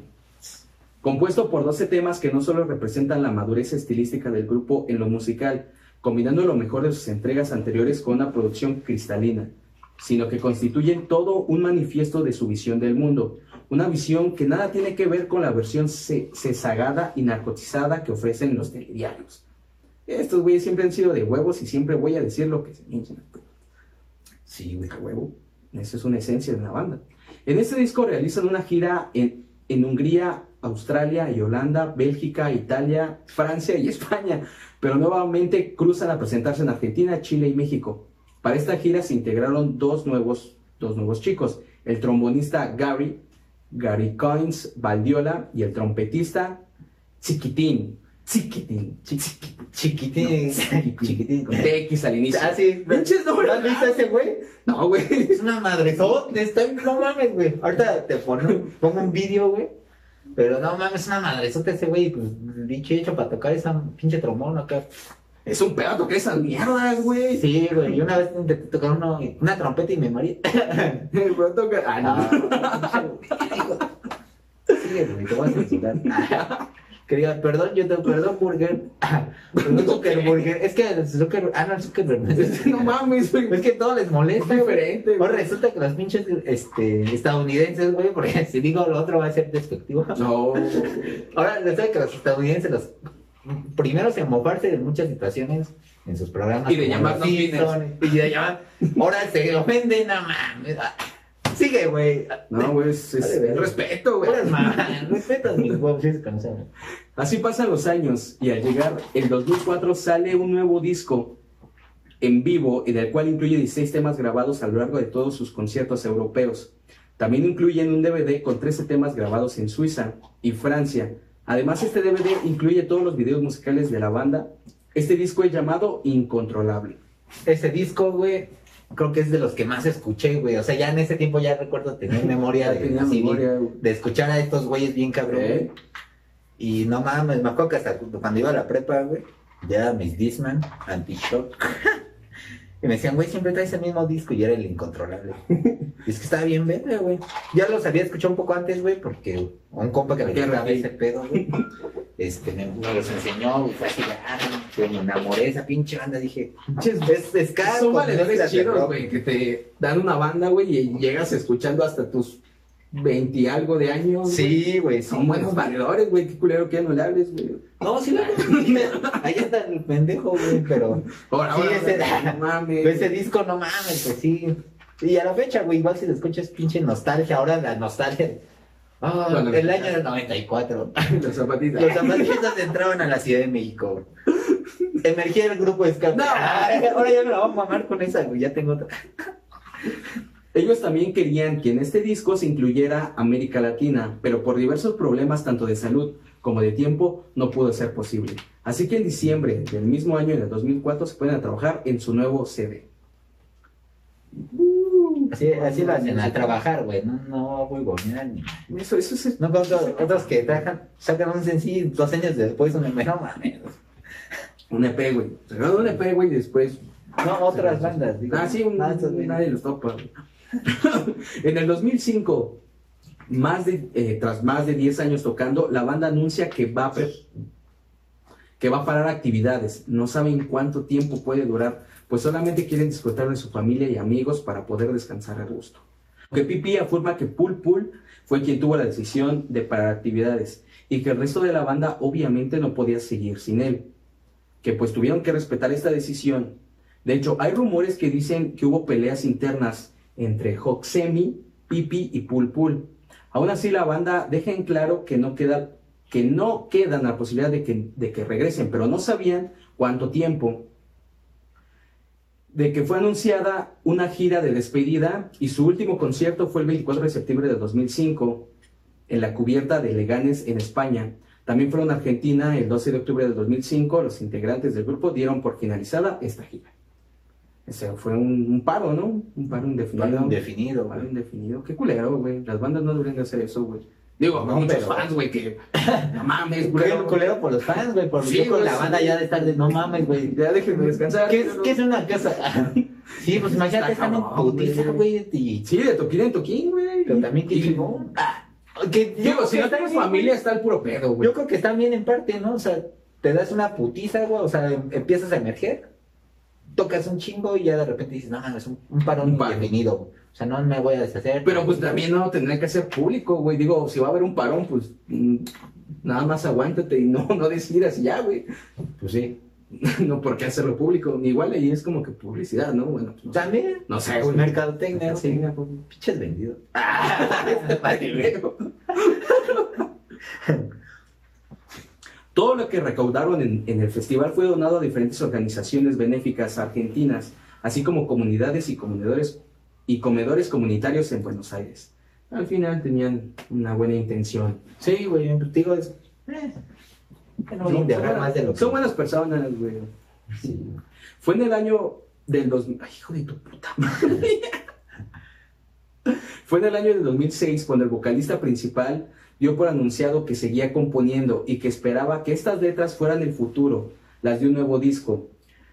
[SPEAKER 1] Compuesto por 12 temas que no solo representan la madurez estilística del grupo en lo musical, combinando lo mejor de sus entregas anteriores con una producción cristalina, sino que constituyen todo un manifiesto de su visión del mundo, una visión que nada tiene que ver con la versión cesagada y narcotizada que ofrecen los telediarios. Estos güeyes siempre han sido de huevos y siempre voy a decir lo que se me Sí, güey, huevo. Esa es una esencia de una banda. En este disco realizan una gira en Hungría, Australia y Holanda, Bélgica, Italia, Francia y [laughs] España, pero nuevamente cruzan a presentarse en Argentina, Chile y México. Para esta gira se integraron dos nuevos, dos nuevos chicos, el trombonista Gary, Gary Coins Valdiola y el trompetista Chiquitín. Chiquitín.
[SPEAKER 2] Chiquitín. Chiquitín.
[SPEAKER 1] Chiquitín. Con TX al inicio.
[SPEAKER 2] Ah, sí.
[SPEAKER 1] Pinches
[SPEAKER 2] no, ¿Has visto ese güey?
[SPEAKER 1] No, güey.
[SPEAKER 2] Es una madre. Está, no mames, güey. Ahorita te pongo, pongo un vídeo, güey pero no mames, es una madresota ese güey, pues dicho hecho para tocar esa pinche trombón acá.
[SPEAKER 1] Es un pedo tocar esas mierdas, güey.
[SPEAKER 2] Sí, güey. Yo una vez intenté tocar uno, una trompeta y me morí. [laughs]
[SPEAKER 1] Pero toca. Ah, no.
[SPEAKER 2] Sí, güey, te voy a censurar. [laughs] que diga, perdón, yo te perdón, Burger. [laughs] perdón, Zuckerburger. Es que Zucker, ah, no, Zuckerberg.
[SPEAKER 1] no mames,
[SPEAKER 2] güey. Es que todo les molesta, güey. Ahora resulta que los pinches este, estadounidenses, güey, porque si digo lo otro va a ser despectivo.
[SPEAKER 1] No. [laughs]
[SPEAKER 2] Ahora resulta que los estadounidenses, los primeros en mofarse de muchas situaciones, en sus programas.
[SPEAKER 1] Y de llamarnos
[SPEAKER 2] Simpson, Y de llamar. Ahora se ofenden, no mames. Sigue, güey.
[SPEAKER 1] No, güey, es, es-
[SPEAKER 2] Vale,
[SPEAKER 1] respeto, güey. [laughs]
[SPEAKER 2] Conocen.
[SPEAKER 1] Así pasan los años y al llegar el 2004 sale un nuevo disco en vivo en el cual incluye 16 temas grabados a lo largo de todos sus conciertos europeos. También incluyen un DVD con 13 temas grabados en Suiza y Francia. Además, este DVD incluye todos los videos musicales de la banda. Este disco es llamado Incontrolable.
[SPEAKER 2] Ese disco, güey, creo que es de los que más escuché, güey. O sea, ya en ese tiempo ya recuerdo tener [laughs] memoria de,
[SPEAKER 1] tenía
[SPEAKER 2] así,
[SPEAKER 1] memoria, güey.
[SPEAKER 2] de escuchar a estos güeyes bien cabrón,
[SPEAKER 1] ¿Eh?
[SPEAKER 2] güey. Y no mames, me acuerdo que hasta cuando iba a la prepa, güey, ya mis Disman, anti-shock. [laughs] y me decían, güey, siempre traes el mismo disco y era el incontrolable. [laughs] y es que estaba bien verde, güey. Ya los había escuchado un poco antes, güey, porque un compa que me
[SPEAKER 1] rápido.
[SPEAKER 2] ese pedo, güey. Este, me, me los enseñó, fue así, ah, me enamoré de esa pinche banda, dije, es, es ska,
[SPEAKER 1] Son chidos, güey, que te dan una banda, güey, y llegas escuchando hasta tus 20 y algo de años.
[SPEAKER 2] Sí, güey, sí.
[SPEAKER 1] Son buenos valedores, güey, qué culero que no le hables, güey.
[SPEAKER 2] No, sí, la [laughs] Ahí está el pendejo, güey, pero.
[SPEAKER 1] Ahora,
[SPEAKER 2] Sí,
[SPEAKER 1] ahora,
[SPEAKER 2] ese-
[SPEAKER 1] no mames.
[SPEAKER 2] Ese disco, no mames, pues sí. Y a la fecha, güey, igual si lo escuchas, pinche nostalgia. Ahora la nostalgia. Ah, el año del 94. [laughs]
[SPEAKER 1] Los zapatitos.
[SPEAKER 2] Los zapatistas entraban a la Ciudad de México. Emergía el grupo de escape.
[SPEAKER 1] No.
[SPEAKER 2] Ay, ahora ya me la voy a mamar con esa, güey. Ya tengo otra.
[SPEAKER 1] Ellos también querían que en este disco se incluyera América Latina, pero por diversos problemas tanto de salud como de tiempo no pudo ser posible. Así que en diciembre del mismo año, en el 2004, se pueden a trabajar en su nuevo CD.
[SPEAKER 2] Así, así lo hacen, a trabajar, güey. No, no, güey, gobernar ni.
[SPEAKER 1] Eso, eso es...
[SPEAKER 2] No como otros, otros que trabajan, sacan un sencillo dos años después, un no mames.
[SPEAKER 1] Un EP, güey. Grabó un EP, güey, y después...
[SPEAKER 2] No, otras bandas. digo.
[SPEAKER 1] Ah, sí, un-
[SPEAKER 2] Ah,
[SPEAKER 1] nadie los topa. [laughs] en el 2005, más de, eh, tras más de 10 años tocando, la banda anuncia que va, a que va a parar actividades. No saben cuánto tiempo puede durar, pues solamente quieren disfrutar de su familia y amigos para poder descansar a gusto. Que Pipi afirma que Pul Pul fue quien tuvo la decisión de parar actividades y que el resto de la banda obviamente no podía seguir sin él. Que pues tuvieron que respetar esta decisión de hecho, hay rumores que dicen que hubo peleas internas entre Hoxemi, Pipi y Pul Pul. Aún así, la banda deja en claro que no, queda, que no quedan la posibilidad de que, de que regresen, pero no sabían cuánto tiempo. De que fue anunciada una gira de despedida y su último concierto fue el 24 de septiembre de 2005 en la cubierta de Leganes en España. También fueron a Argentina el 12 de octubre de 2005. Los integrantes del grupo dieron por finalizada esta gira. Ese fue un, un paro, ¿no? Un paro indefinido.
[SPEAKER 2] Paro indefinido,
[SPEAKER 1] Un paro indefinido. Qué culero, güey. Las bandas no deberían de hacer eso, güey. Digo,
[SPEAKER 2] No,
[SPEAKER 1] muchos
[SPEAKER 2] pero-
[SPEAKER 1] fans, güey, que... [laughs] No mames,
[SPEAKER 2] Culero, culero por los fans, güey. Por
[SPEAKER 1] Sí,
[SPEAKER 2] yo con
[SPEAKER 1] güey,
[SPEAKER 2] la banda ya de estar de no mames, güey.
[SPEAKER 1] Ya déjenme descansar.
[SPEAKER 2] ¿Qué es, ¿Qué es una casa? [laughs] sí, pues imagínate,
[SPEAKER 1] Está
[SPEAKER 2] están en putiza,
[SPEAKER 1] güey.
[SPEAKER 2] güey. Y,
[SPEAKER 1] Sí, de toquín en toquín, güey.
[SPEAKER 2] pero también qué
[SPEAKER 1] Y-
[SPEAKER 2] chingón. Ah, que
[SPEAKER 1] Digo, si
[SPEAKER 2] que
[SPEAKER 1] no tienes familia, está el puro pedo,
[SPEAKER 2] güey.
[SPEAKER 1] güey.
[SPEAKER 2] Yo creo que están bien en parte, ¿no? O sea, te das una putiza, güey. O sea, em- empiezas a emerger, tocas un chingo y ya de repente dices, no, es un, un parón indefinido. güey. O sea, no me voy a deshacer.
[SPEAKER 1] Pero pues también no tendría que ser público, güey. Digo, si va a haber un parón, pues mm, nada más aguántate y no, [laughs] no decidas y ya, güey.
[SPEAKER 2] Pues sí. [laughs]
[SPEAKER 1] no por qué hacerlo público. Igual ahí es como que publicidad, ¿no? Bueno, pues no sé.
[SPEAKER 2] También.
[SPEAKER 1] No sé,
[SPEAKER 2] Un
[SPEAKER 1] güey.
[SPEAKER 2] mercadotecnia,
[SPEAKER 1] Sí.
[SPEAKER 2] Pinches vendidos. [laughs]
[SPEAKER 1] Todo lo que recaudaron en, en el festival fue donado a diferentes organizaciones benéficas argentinas, así como comunidades y comedores, y comedores comunitarios en Buenos Aires. Al final tenían una buena intención.
[SPEAKER 2] Sí, güey, digo, es. Eh, no indagar más de lo que.
[SPEAKER 1] son buenas personas, güey.
[SPEAKER 2] Sí.
[SPEAKER 1] Fue en el año del dos... Ay, hijo de tu puta madre. [laughs] Fue en el año del 2006 cuando el vocalista principal dio por anunciado que seguía componiendo y que esperaba que estas letras fueran el futuro, las de un nuevo disco.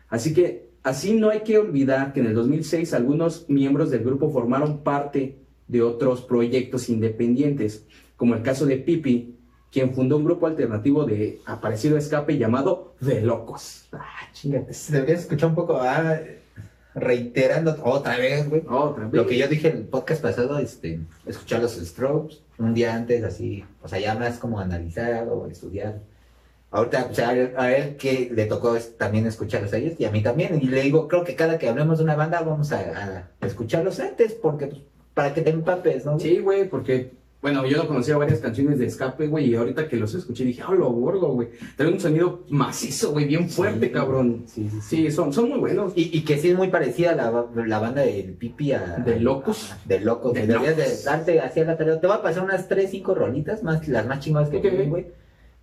[SPEAKER 1] Así que, así no hay que olvidar que en el 2006 algunos miembros del grupo formaron parte de otros proyectos independientes, como el caso de Pipi, quien fundó un grupo alternativo de aparecido escape llamado The Locos. Ah, chingate.
[SPEAKER 2] Deberías escuchar un poco, ah, reiterando otra vez, güey.
[SPEAKER 1] Otra vez.
[SPEAKER 2] Lo que yo dije en el podcast pasado, este, escuchar los strokes un día antes, así, o sea, ya más como analizar o estudiar ahorita pues, a, él, a él que le tocó es- también escucharlos a ellos y a mí también. Y le digo, creo que cada que hablemos de una banda vamos a, a escucharlos antes porque pues, para que te empapes, ¿no?
[SPEAKER 1] Sí, güey, porque, bueno, yo no conocía varias canciones de escape, güey, y ahorita que los escuché dije, ah, lo gordo, güey. Trae un sonido macizo, güey, bien fuerte,
[SPEAKER 2] Sí.
[SPEAKER 1] cabrón.
[SPEAKER 2] Sí, sí, sí.
[SPEAKER 1] Sí, son, son muy buenos.
[SPEAKER 2] Y, y que sí es muy parecida la, la banda del Pipi a...
[SPEAKER 1] De Locos.
[SPEAKER 2] a- de Locos.
[SPEAKER 1] De
[SPEAKER 2] Deberías
[SPEAKER 1] Locos.
[SPEAKER 2] de darte hacia la tarea. Te voy a pasar unas 3, 5 rolitas, más las más chingadas que
[SPEAKER 1] Ok.
[SPEAKER 2] tienen, güey.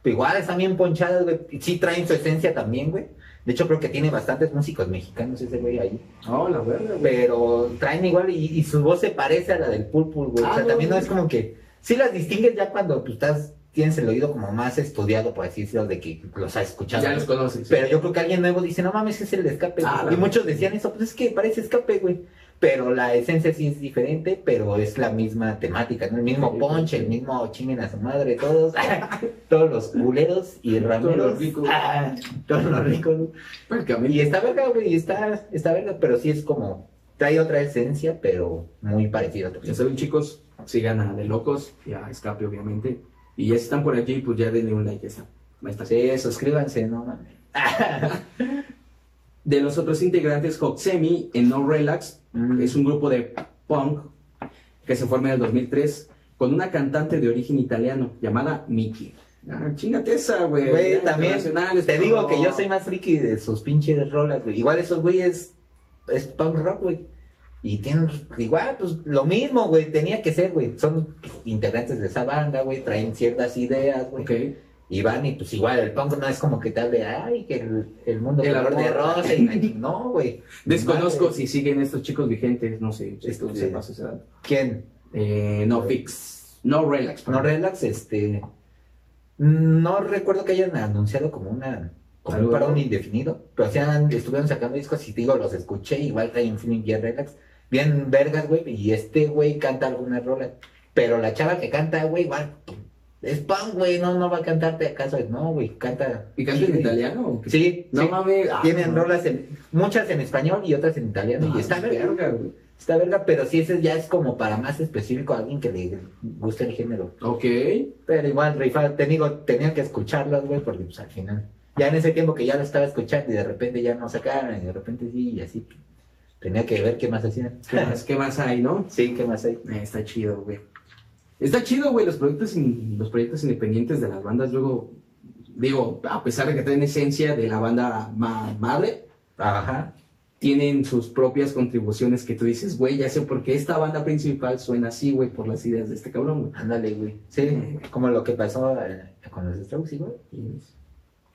[SPEAKER 2] Pero igual están bien ponchadas, güey. Sí traen su esencia también, güey. De hecho, creo que tiene bastantes músicos mexicanos ese güey ahí.
[SPEAKER 1] No, la verdad, güey.
[SPEAKER 2] Pero traen igual y, y su voz se parece a la del Pulpul, güey. o
[SPEAKER 1] Ah,
[SPEAKER 2] sea,
[SPEAKER 1] no,
[SPEAKER 2] también no es como que... Sí las distingues ya cuando tú estás... Tienes el oído como más estudiado, por así decirlo, de que los has escuchado.
[SPEAKER 1] Ya los conoces.
[SPEAKER 2] Pero yo creo que alguien nuevo dice, no mames, es el de escape.
[SPEAKER 1] Ah,
[SPEAKER 2] güey". y muchos decían eso, pues es que parece escape, güey. Pero la esencia sí es diferente, pero es la misma temática, ¿no? El mismo
[SPEAKER 1] sí.
[SPEAKER 2] el mismo chinguen a su madre, todos, [laughs] todos los culeros y rameros.
[SPEAKER 1] los ricos.
[SPEAKER 2] Ah, todos los ricos. güey.
[SPEAKER 1] Prácticamente.
[SPEAKER 2] Y está verga, güey, está, está verga, pero sí es como, trae otra esencia, pero muy parecida.
[SPEAKER 1] Ya saben, chicos, sigan a De Locos y a Escape, obviamente. Y ya si están por allí, pues ya denle un like a esa.
[SPEAKER 2] Sí, suscríbanse, no mames. [laughs]
[SPEAKER 1] De los otros integrantes, Hoxemi en No Relax
[SPEAKER 2] Mm.
[SPEAKER 1] es un grupo de punk que se forma en el 2003 con una cantante de origen italiano llamada Miki. Ah, chingate esa, güey.
[SPEAKER 2] Güey, también te digo que yo soy más friki de sus pinches rolas, güey. Igual esos güeyes es punk rock, güey. Y tienen igual, pues lo mismo, güey. Tenía que ser, güey. Son integrantes de esa banda, güey. Traen ciertas ideas, güey.
[SPEAKER 1] Ok.
[SPEAKER 2] Y van y pues igual, el punk no es como que te hable, ay, que el, el mundo
[SPEAKER 1] El
[SPEAKER 2] color de rosa. Y, no, güey.
[SPEAKER 1] Desconozco
[SPEAKER 2] Madre.
[SPEAKER 1] si siguen estos chicos vigentes, no sé,
[SPEAKER 2] Este-
[SPEAKER 1] sepas ese dato.
[SPEAKER 2] ¿Quién?
[SPEAKER 1] Eh, no Fix, No Relax.
[SPEAKER 2] No relax, este. No recuerdo que hayan anunciado como una. Como un parón indefinido. Pero han- estuvieron sacando discos y digo, los escuché. Igual traen feeling bien relax. Bien vergas, güey. Y este güey canta algunas rolas. Pero la chava que canta, güey, igual. Es punk, güey. No, no va a cantarte acaso. No, güey. Canta.
[SPEAKER 1] ¿Y canta en italiano? o qué?
[SPEAKER 2] Sí.
[SPEAKER 1] No
[SPEAKER 2] sí.
[SPEAKER 1] mames. ah,
[SPEAKER 2] Tienen
[SPEAKER 1] no.
[SPEAKER 2] rolas en. Muchas en español y otras en italiano. Y está verga.
[SPEAKER 1] verga, güey.
[SPEAKER 2] Está verga, pero sí, ese ya es como para más específico a alguien que le guste el género.
[SPEAKER 1] Ok.
[SPEAKER 2] Pero igual, rifa, te digo, tenía que escucharlas, güey, porque pues al final, ya en ese tiempo que ya lo estaba escuchando y de repente ya no sacaron y de repente sí, y así, tenía que ver qué más hacían.
[SPEAKER 1] ¿Qué más, qué más hay, no?
[SPEAKER 2] Sí, qué más hay.
[SPEAKER 1] Eh, está chido, güey. Está chido, güey, los proyectos, in- los proyectos independientes de las bandas, luego, digo, a pesar de que traen esencia de la banda ma- madre,
[SPEAKER 2] Ajá.
[SPEAKER 1] tienen sus propias contribuciones que tú dices, güey, ya sé por qué esta banda principal suena así, güey, por las ideas de este cabrón, güey.
[SPEAKER 2] Ándale, güey. Sí, como lo que pasó eh, con los Strokes,
[SPEAKER 1] güey.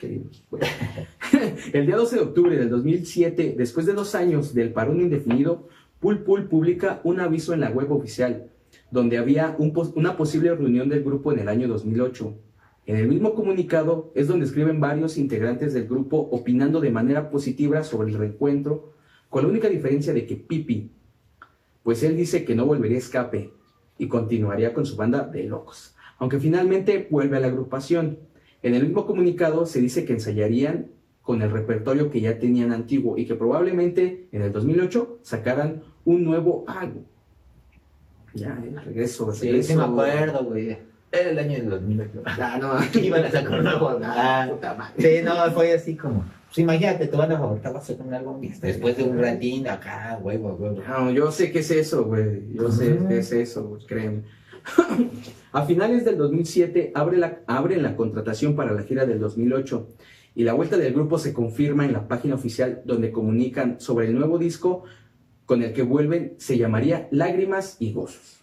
[SPEAKER 1] [laughs] El día 12 de octubre del 2007, después de dos años del parón indefinido, Pul Pul publica un aviso en la web oficial, donde había un una posible reunión del grupo en el año 2008. En el mismo comunicado es donde escriben varios integrantes del grupo opinando de manera positiva sobre el reencuentro, con la única diferencia de que Pipi, pues él dice que no volvería a escape y continuaría con su banda de locos, aunque finalmente vuelve a la agrupación. En el mismo comunicado se dice que ensayarían con el repertorio que ya tenían antiguo y que probablemente en el 2008 sacaran un nuevo álbum. Ya, el regreso, el
[SPEAKER 2] Sí,
[SPEAKER 1] regreso.
[SPEAKER 2] sí me acuerdo, güey. Era el año del 2008.
[SPEAKER 1] Ah, no, [laughs]
[SPEAKER 2] Iban a sacar un nuevo álbum.
[SPEAKER 1] Ah, puta madre.
[SPEAKER 2] Sí, no, fue así como. Pues imagínate, tu banda favorita va a sacar un álbum después de un ratín acá, huevo, huevo.
[SPEAKER 1] No, yo sé qué es eso, güey. Yo sé qué es eso, güey, créeme. [laughs] a finales del 2007 abre la, abren la contratación para la gira del 2008 y la vuelta del grupo se confirma en la página oficial donde comunican sobre el nuevo disco con el que vuelven, se llamaría Lágrimas y Gozos.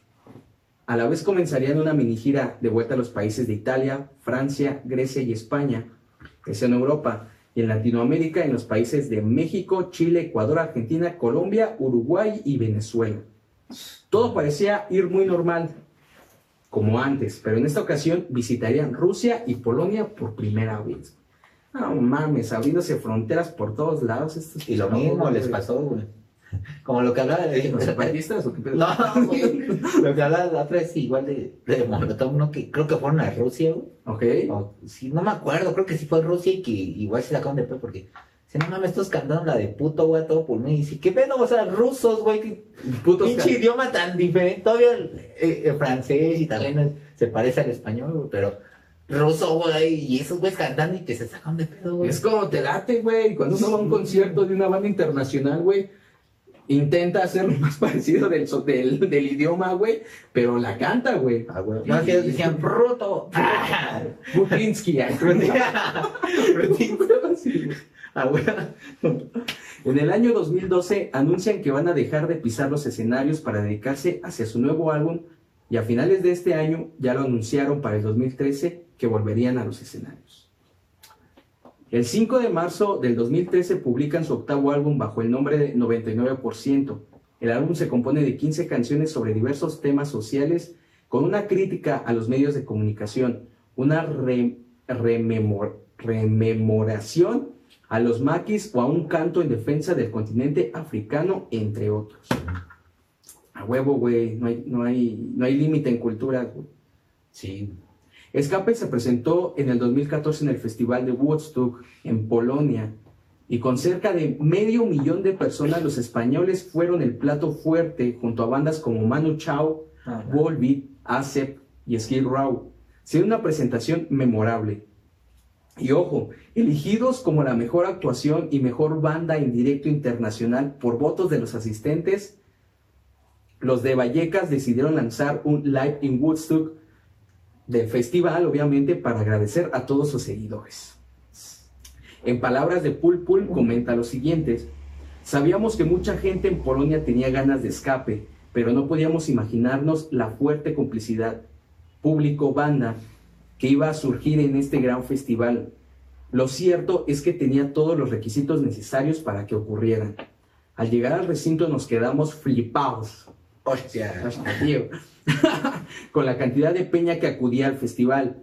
[SPEAKER 1] A la vez comenzarían una mini gira de vuelta a los países de Italia, Francia, Grecia y España, que sea en Europa, y en Latinoamérica en los países de México, Chile, Ecuador, Argentina, Colombia, Uruguay y Venezuela. Todo parecía ir muy normal, como antes, pero en esta ocasión visitarían Rusia y Polonia por primera vez. No mames, abriéndose fronteras por todos lados. Estos
[SPEAKER 2] Y lo mismo les pasó, güey. [laughs] Como lo que hablaba de
[SPEAKER 1] ¿Los zapatistas o qué pedo?
[SPEAKER 2] No. [laughs] Lo que hablaba la otra es igual de, de Molotov, ¿no? Que creo que fueron a Rusia, güey.
[SPEAKER 1] Ok.
[SPEAKER 2] O, sí, no me acuerdo, creo que sí fue Rusia y que igual se sacaron de pedo porque. Si no mames, estos cantaron la de puto, güey, a todo pulmón. Y dice, ¿qué pedo? O sea, rusos, güey. Pinche idioma tan diferente. Todavía el, eh, el francés, italiano se parece al español, güey, pero ruso, güey, y esos güeyes cantando y que se sacan de pedo, güey.
[SPEAKER 1] Es como te late, güey. Cuando uno va a un concierto de una banda internacional, güey, intenta hacer lo más [laughs] parecido del, so- del, del idioma, güey, pero la canta, güey.
[SPEAKER 2] Ah, güey. Más que decían, bruto. [laughs] [laughs]
[SPEAKER 1] Güey. Ah. En el año 2012 anuncian que van a dejar de pisar los escenarios para dedicarse hacia su nuevo álbum y a finales de este año ya lo anunciaron para el 2013 que volverían a los escenarios. El 5 de marzo del 2013 publican su octavo álbum bajo el nombre de 99%. El álbum se compone de 15 canciones sobre diversos temas sociales con una crítica a los medios de comunicación, una re- rememor- rememoración a los maquis o a un canto en defensa del continente africano, entre otros. A huevo, güey, no hay, no hay, no hay límite en cultura, güey.
[SPEAKER 2] Sí.
[SPEAKER 1] Escape se presentó en el 2014 en el Festival de Woodstock en Polonia y con cerca de medio millón de personas los españoles fueron el plato fuerte junto a bandas como Manu Chao, Volbeat, ASEP y Skid Row. Siendo una presentación memorable. Y ojo, elegidos como la mejor actuación y mejor banda en directo internacional por votos de los asistentes, los de Vallecas decidieron lanzar un Live in Woodstock del festival, obviamente, para agradecer a todos sus seguidores. En palabras de Pul Pul, comenta lo siguiente. Sabíamos que mucha gente en Polonia tenía ganas de escape, pero no podíamos imaginarnos la fuerte complicidad público-banda que iba a surgir en este gran festival. Lo cierto es que tenía todos los requisitos necesarios para que ocurrieran. Al llegar al recinto nos quedamos flipados
[SPEAKER 2] Hostia.
[SPEAKER 1] Hostia, tío. [laughs] con la cantidad de peña que acudía al festival.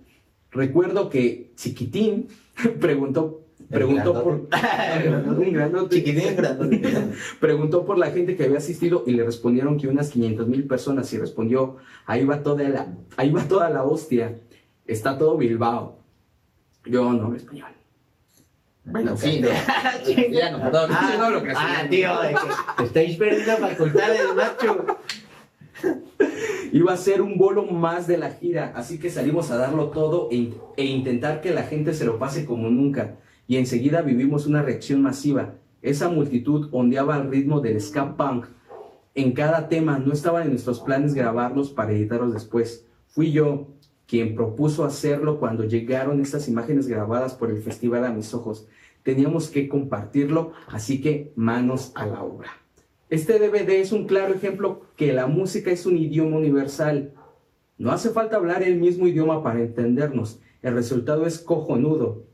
[SPEAKER 1] Recuerdo que Chiquitín [laughs] preguntó, preguntó por, [laughs] preguntó por la gente que había asistido y le respondieron que unas 500 mil personas y respondió, ahí va toda la, ahí va toda la hostia, está todo Bilbao. Yo no hablo español. Bueno, sí, no. [laughs] Ya no, perdón, yo no hablo
[SPEAKER 2] Ah,
[SPEAKER 1] castellano.
[SPEAKER 2] tío, de que estáis perdiendo facultades, macho.
[SPEAKER 1] Iba a ser un bolo más de la gira, así que salimos a darlo todo e, e intentar que la gente se lo pase como nunca. Y enseguida vivimos una reacción masiva. Esa multitud ondeaba al ritmo del ska punk. En cada tema no estaban en nuestros planes grabarlos para editarlos después. Fui yo quien propuso hacerlo cuando llegaron estas imágenes grabadas por el festival a mis ojos. Teníamos que compartirlo, así que manos a la obra. Este DVD es un claro ejemplo que la música es un idioma universal. No hace falta hablar el mismo idioma para entendernos. El resultado es cojonudo.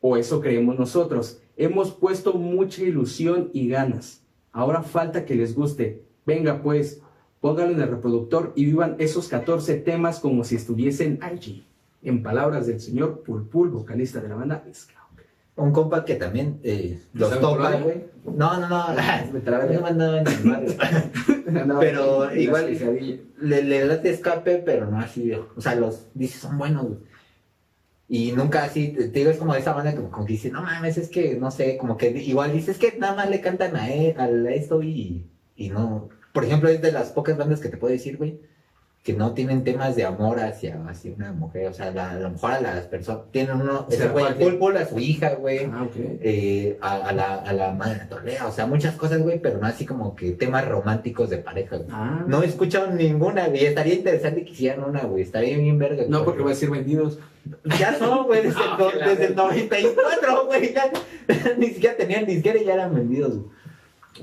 [SPEAKER 1] O eso creemos nosotros. Hemos puesto mucha ilusión y ganas. Ahora falta que les guste. Venga pues, póngalo en el reproductor y vivan esos 14 temas como si estuviesen allí. En palabras del señor Pulpul, vocalista de la banda.
[SPEAKER 2] Un compa que también eh, los
[SPEAKER 1] ¿Está en
[SPEAKER 2] topa, güey. No, no, no. [laughs]
[SPEAKER 1] Trabé.
[SPEAKER 2] No andaba en el barrio. [laughs] Pero igual le, le late escape, pero no así. O sea, los dice son buenos, güey. Y nunca así, te te digo, es como esa banda que como que dice, no mames, es que, no sé, como que igual dices que nada más le cantan a, él, a esto y, y no. Por ejemplo, es de las pocas bandas que te puedo decir, güey, que no tienen temas de amor hacia, hacia una mujer. O sea, la- a lo mejor a las personas, tienen uno,
[SPEAKER 1] O sea,
[SPEAKER 2] güey, el pulpul a su hija, güey
[SPEAKER 1] Ah, ok.
[SPEAKER 2] eh, a, a la, a la madre Tolea, o sea, muchas cosas, güey, pero no así como que temas románticos de pareja, güey.
[SPEAKER 1] Ah.
[SPEAKER 2] No he escuchado ninguna, güey. Estaría interesante que hicieran una, güey. Estaría bien verga.
[SPEAKER 1] No, porque va a decir vendidos.
[SPEAKER 2] Ya son, güey, desde, [laughs]
[SPEAKER 1] Ah,
[SPEAKER 2] el, desde el
[SPEAKER 1] verga.
[SPEAKER 2] 94, güey. ya- [laughs] ni siquiera tenían disquera y ya eran vendidos, güey.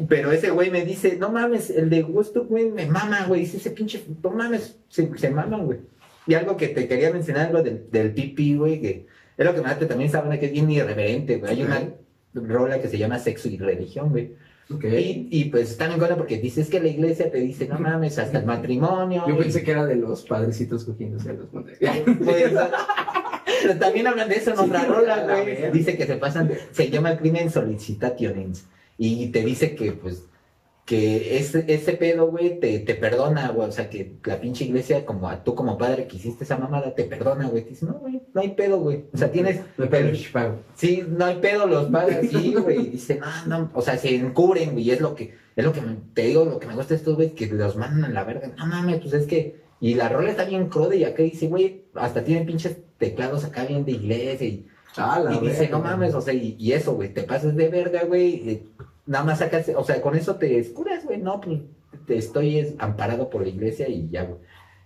[SPEAKER 2] Pero ese güey me dice, no mames, el de gusto, güey, me mama, güey. Dice ese pinche, no mames, se, se maman, güey. Y algo que te quería mencionar, lo del, del pipí, güey, que es lo que me también esa banda que es bien irreverente, güey. Hay una rola que se llama Sexo y Religión, güey. Y, y pues está bien porque dices que la iglesia te dice, no mames, hasta el matrimonio.
[SPEAKER 1] Yo
[SPEAKER 2] y-
[SPEAKER 1] pensé que era de los padrecitos cogiéndose a los.
[SPEAKER 2] Pues, pero también hablan de eso en
[SPEAKER 1] Sí,
[SPEAKER 2] otra rola,
[SPEAKER 1] la
[SPEAKER 2] güey. Dice que se pasan, se llama crimen solicitationens. Y te dice que, pues, que ese, ese pedo, güey, te, te perdona, güey. O sea, que la pinche iglesia, como a tú como padre que hiciste esa mamada, te perdona, güey. Te dice, no, güey, no hay pedo, güey. O sea, tienes...
[SPEAKER 1] No hay pedo.
[SPEAKER 2] Sí, no hay pedo, los pagas, sí, güey. y Dice, no, no, o sea, se encubren, güey. Es lo que, es lo que me- te digo, lo que me gusta de estos, güey, que los mandan a la verga. No mames, pues es que Y la rola está bien cruda y acá dice, güey, hasta tienen pinches teclados acá bien de iglesia y,
[SPEAKER 1] Ah, la
[SPEAKER 2] y dice, no mames, o sea, y, y eso, güey, te pasas de verga, güey, eh, nada más sacas, o sea, con eso te escuras, güey, no, pues te estoy es- amparado por la iglesia y ya, güey.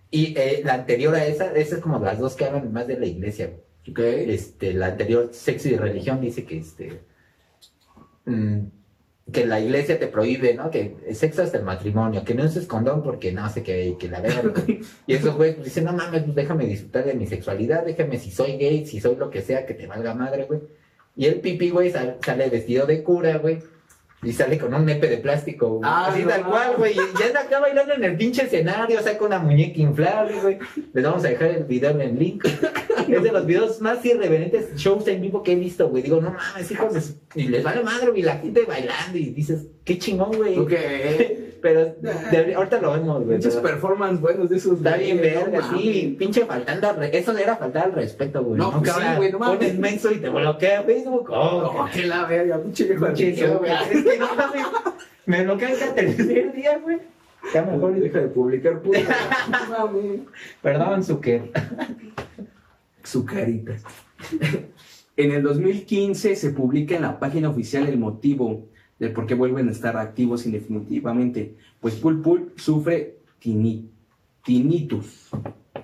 [SPEAKER 2] Y eh, la anterior a esa, esa es como las dos que hablan más de la iglesia, güey. Este, la anterior, sexo y religión, dice que este mm, que la iglesia te prohíbe, ¿no? Que el sexo hasta el matrimonio, que no uses condón porque no sé qué, que la verga. [laughs] y esos güey pues, dicen, no mames, pues déjame disfrutar de mi sexualidad, déjame si soy gay, si soy lo que sea, que te valga madre, güey. Y el pipi, güey, sal- sale vestido de cura, güey. Y sale con un nepe de plástico, güey.
[SPEAKER 1] Ah,
[SPEAKER 2] Así
[SPEAKER 1] no
[SPEAKER 2] tal cual, güey. Y ya anda acá bailando en el pinche escenario, saca una muñeca inflable, güey. Les vamos a dejar el video en el link. [laughs] Es de los videos más irreverentes shows en vivo que he visto, güey. Digo, no mames, hijos de su- Y les vale madre, güey, la gente bailando y dices, qué chingón, güey.
[SPEAKER 1] Ok. [laughs]
[SPEAKER 2] Pero de- ahorita lo vemos, güey.
[SPEAKER 1] Muchos performance buenos de esos.
[SPEAKER 2] Está bien verga,
[SPEAKER 1] no
[SPEAKER 2] sí. Pinche faltando al re- Eso era faltar al respeto, güey.
[SPEAKER 1] No, pues
[SPEAKER 2] que
[SPEAKER 1] sí, güey, no mames.
[SPEAKER 2] Pones menso y te bloquea Facebook. Oh,
[SPEAKER 1] No, que la verga, pinche viejo güey.
[SPEAKER 2] Es que no mames. Me bloquean cada tercer día, güey. Ya mejor.
[SPEAKER 1] Deja de publicar, puta. No. [laughs]
[SPEAKER 2] Perdón, Zucker.
[SPEAKER 1] Su carita. En el 2015 se publica en la página oficial el motivo del por qué vuelven a estar activos indefinitivamente, pues Pul Pul sufre tini- tinnitus,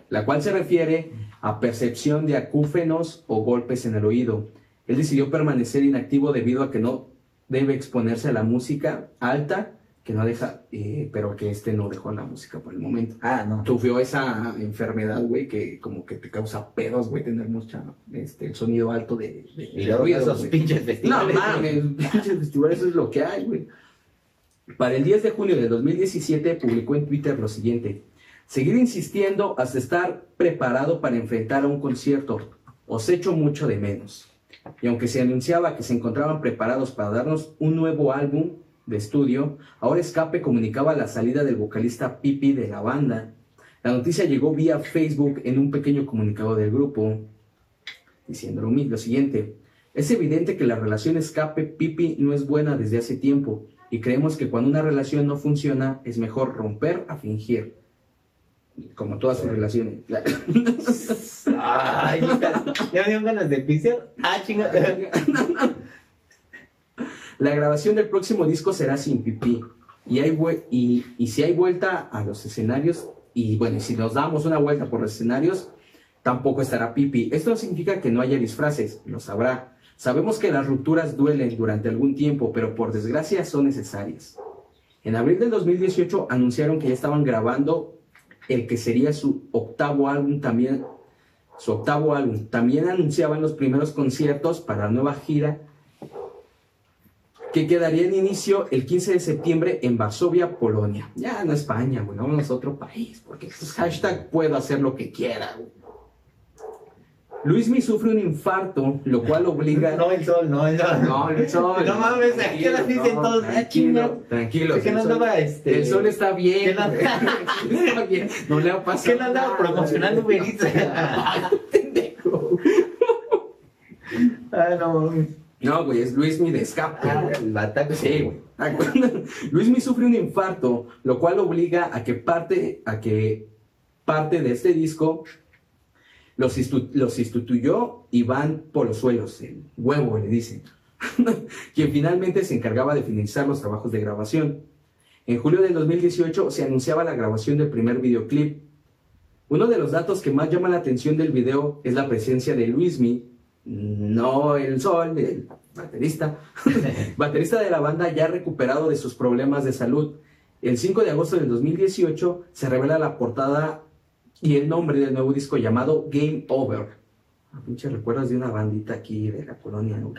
[SPEAKER 1] la cual se refiere a percepción de acúfenos o golpes en el oído. Él decidió permanecer inactivo debido a que no debe exponerse a la música alta, que no deja, eh, pero que este no dejó la música por el momento
[SPEAKER 2] Ah, no.
[SPEAKER 1] sufrió esa enfermedad, güey, que como que te causa pedos, güey, tener mucha, este, el sonido alto de, de, ruido,
[SPEAKER 2] esos pinches
[SPEAKER 1] No
[SPEAKER 2] festivales.
[SPEAKER 1] mames, pinches festivales, eso es lo que hay, güey. Para el 10 de junio de 2017 publicó en Twitter lo siguiente. Seguir insistiendo hasta estar preparado para enfrentar a un concierto. Os echo mucho de menos. Y aunque se anunciaba que se encontraban preparados para darnos un nuevo álbum de estudio, ahora Escape comunicaba la salida del vocalista Pipi de la banda. La noticia llegó vía Facebook en un pequeño comunicado del grupo, diciendo lo, siguiente. Es evidente que la relación Escape-Pipi no es buena desde hace tiempo y creemos que cuando una relación no funciona es mejor romper a fingir. Como todas sus relaciones. [laughs]
[SPEAKER 2] Ay, ya me dieron ganas de pisear. Ah, chinga. [laughs]
[SPEAKER 1] La grabación del próximo disco será sin pipí. Y, hay y, y si hay vuelta a los escenarios, y bueno, si nos damos una vuelta por los escenarios, tampoco estará pipi. Esto no significa que no haya disfraces, lo sabrá. Sabemos que las rupturas duelen durante algún tiempo, pero por desgracia son necesarias. En abril del 2018 anunciaron que ya estaban grabando el que sería su octavo álbum también, su octavo álbum. También anunciaban los primeros conciertos para la nueva gira que quedaría en inicio el 15 de septiembre en Varsovia, Polonia. Ya no España, güey, vámonos a otro país, porque pues, hashtag puedo hacer lo que quiera. güey. Luismi sufre un infarto, lo cual obliga... [laughs]
[SPEAKER 2] No, el sol, no, el sol.
[SPEAKER 1] No, el sol.
[SPEAKER 2] No mames, ¿qué las dicen
[SPEAKER 1] no,
[SPEAKER 2] todos? Ah,
[SPEAKER 1] Tranquilo, tranquilo.
[SPEAKER 2] Es que
[SPEAKER 1] el
[SPEAKER 2] no andaba, este...
[SPEAKER 1] El sol está bien.
[SPEAKER 2] ¿Qué no- [laughs]
[SPEAKER 1] está bien. Le ha pasado.
[SPEAKER 2] ¿Qué no andaba promocionando Eats? [laughs]
[SPEAKER 1] Pendejo.
[SPEAKER 2] Ah, no mames.
[SPEAKER 1] No, güey, es Luismi de escape.
[SPEAKER 2] Ah, el.
[SPEAKER 1] Sí, güey. [laughs] Luismi sufre un infarto, lo cual obliga a que parte, a que parte de este disco los, los instituyó Iván Polosuelos, el huevo le dicen, [laughs] quien finalmente se encargaba de finalizar los trabajos de grabación. En julio del 2018 se anunciaba la grabación del primer videoclip. Uno de los datos que más llama la atención del video es la presencia de Luismi, no el sol, el baterista, [laughs] baterista de la banda ya recuperado de sus problemas de salud. El 5 de agosto del 2018 se revela la portada y el nombre del nuevo disco llamado Game Over. Ah, pinche recuerdos de una bandita aquí de la colonia, ¿no?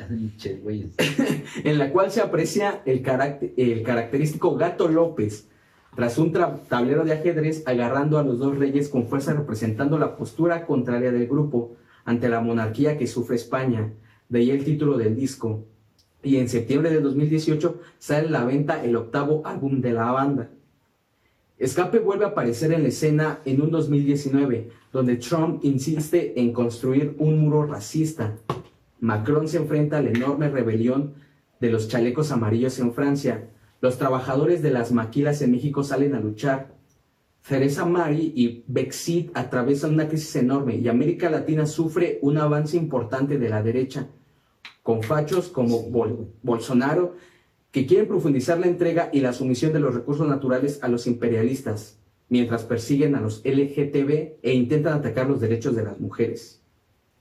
[SPEAKER 2] Güeyes. [laughs]
[SPEAKER 1] en la cual se aprecia el, característico Gato López, tras un tablero de ajedrez agarrando a los dos reyes con fuerza representando la postura contraria del grupo ante la monarquía que sufre España, de ahí el título del disco. Y en septiembre de 2018 sale a la venta el octavo álbum de la banda. Escape vuelve a aparecer en la escena en un 2019, donde Trump insiste en construir un muro racista. Macron se enfrenta a la enorme rebelión de los chalecos amarillos en Francia. Los trabajadores de las maquilas en México salen a luchar. Teresa Mari y Brexit atraviesan una crisis enorme y América Latina sufre un avance importante de la derecha, con fachos como Bolsonaro, que quieren profundizar la entrega y la sumisión de los recursos naturales a los imperialistas, mientras persiguen a los LGTB e intentan atacar los derechos de las mujeres.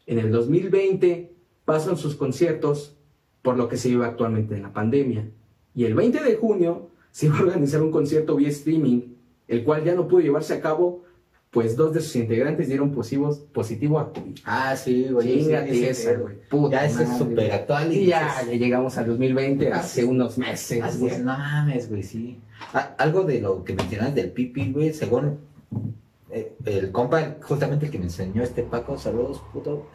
[SPEAKER 1] En el 2020 pasan sus conciertos por lo que se vive actualmente en la pandemia. Y el 20 de junio se iba a organizar un concierto vía streaming el cual ya no pudo llevarse a cabo, pues dos de sus integrantes dieron positivos, positivo a COVID.
[SPEAKER 2] Ah, sí, güey.
[SPEAKER 1] Sí, esa, güey.
[SPEAKER 2] Ya es súper actual.
[SPEAKER 1] Y ya, ya, llegamos al 2020 hace unos meses.
[SPEAKER 2] Así no mames, güey, sí. Ah, algo de lo que mencionas del pipi, güey, según eh, el compa, justamente el que me enseñó este Paco, saludos, puto.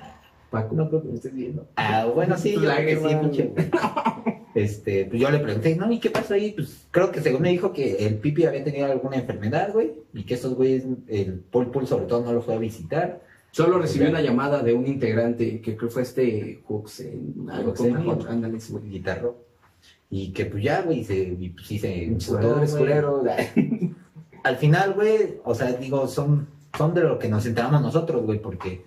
[SPEAKER 1] Paco, no creo que me estés viendo.
[SPEAKER 2] Ah, bueno, sí, yo que sí, pinche. [laughs] Este, pues yo le pregunté, no, ¿y qué pasó ahí? Pues creo que según me dijo que el Pipi había tenido alguna enfermedad, güey, y que esos güeyes, el Paul Paul sobre todo no lo fue a visitar.
[SPEAKER 1] Solo recibió una llamada de un integrante que creo fue este Hooks
[SPEAKER 2] algo con guitarro. Y que pues ya, güey, se, pues, sí se... [laughs] Al final, güey, o sea, digo, son, son de lo que nos enteramos nosotros, güey, porque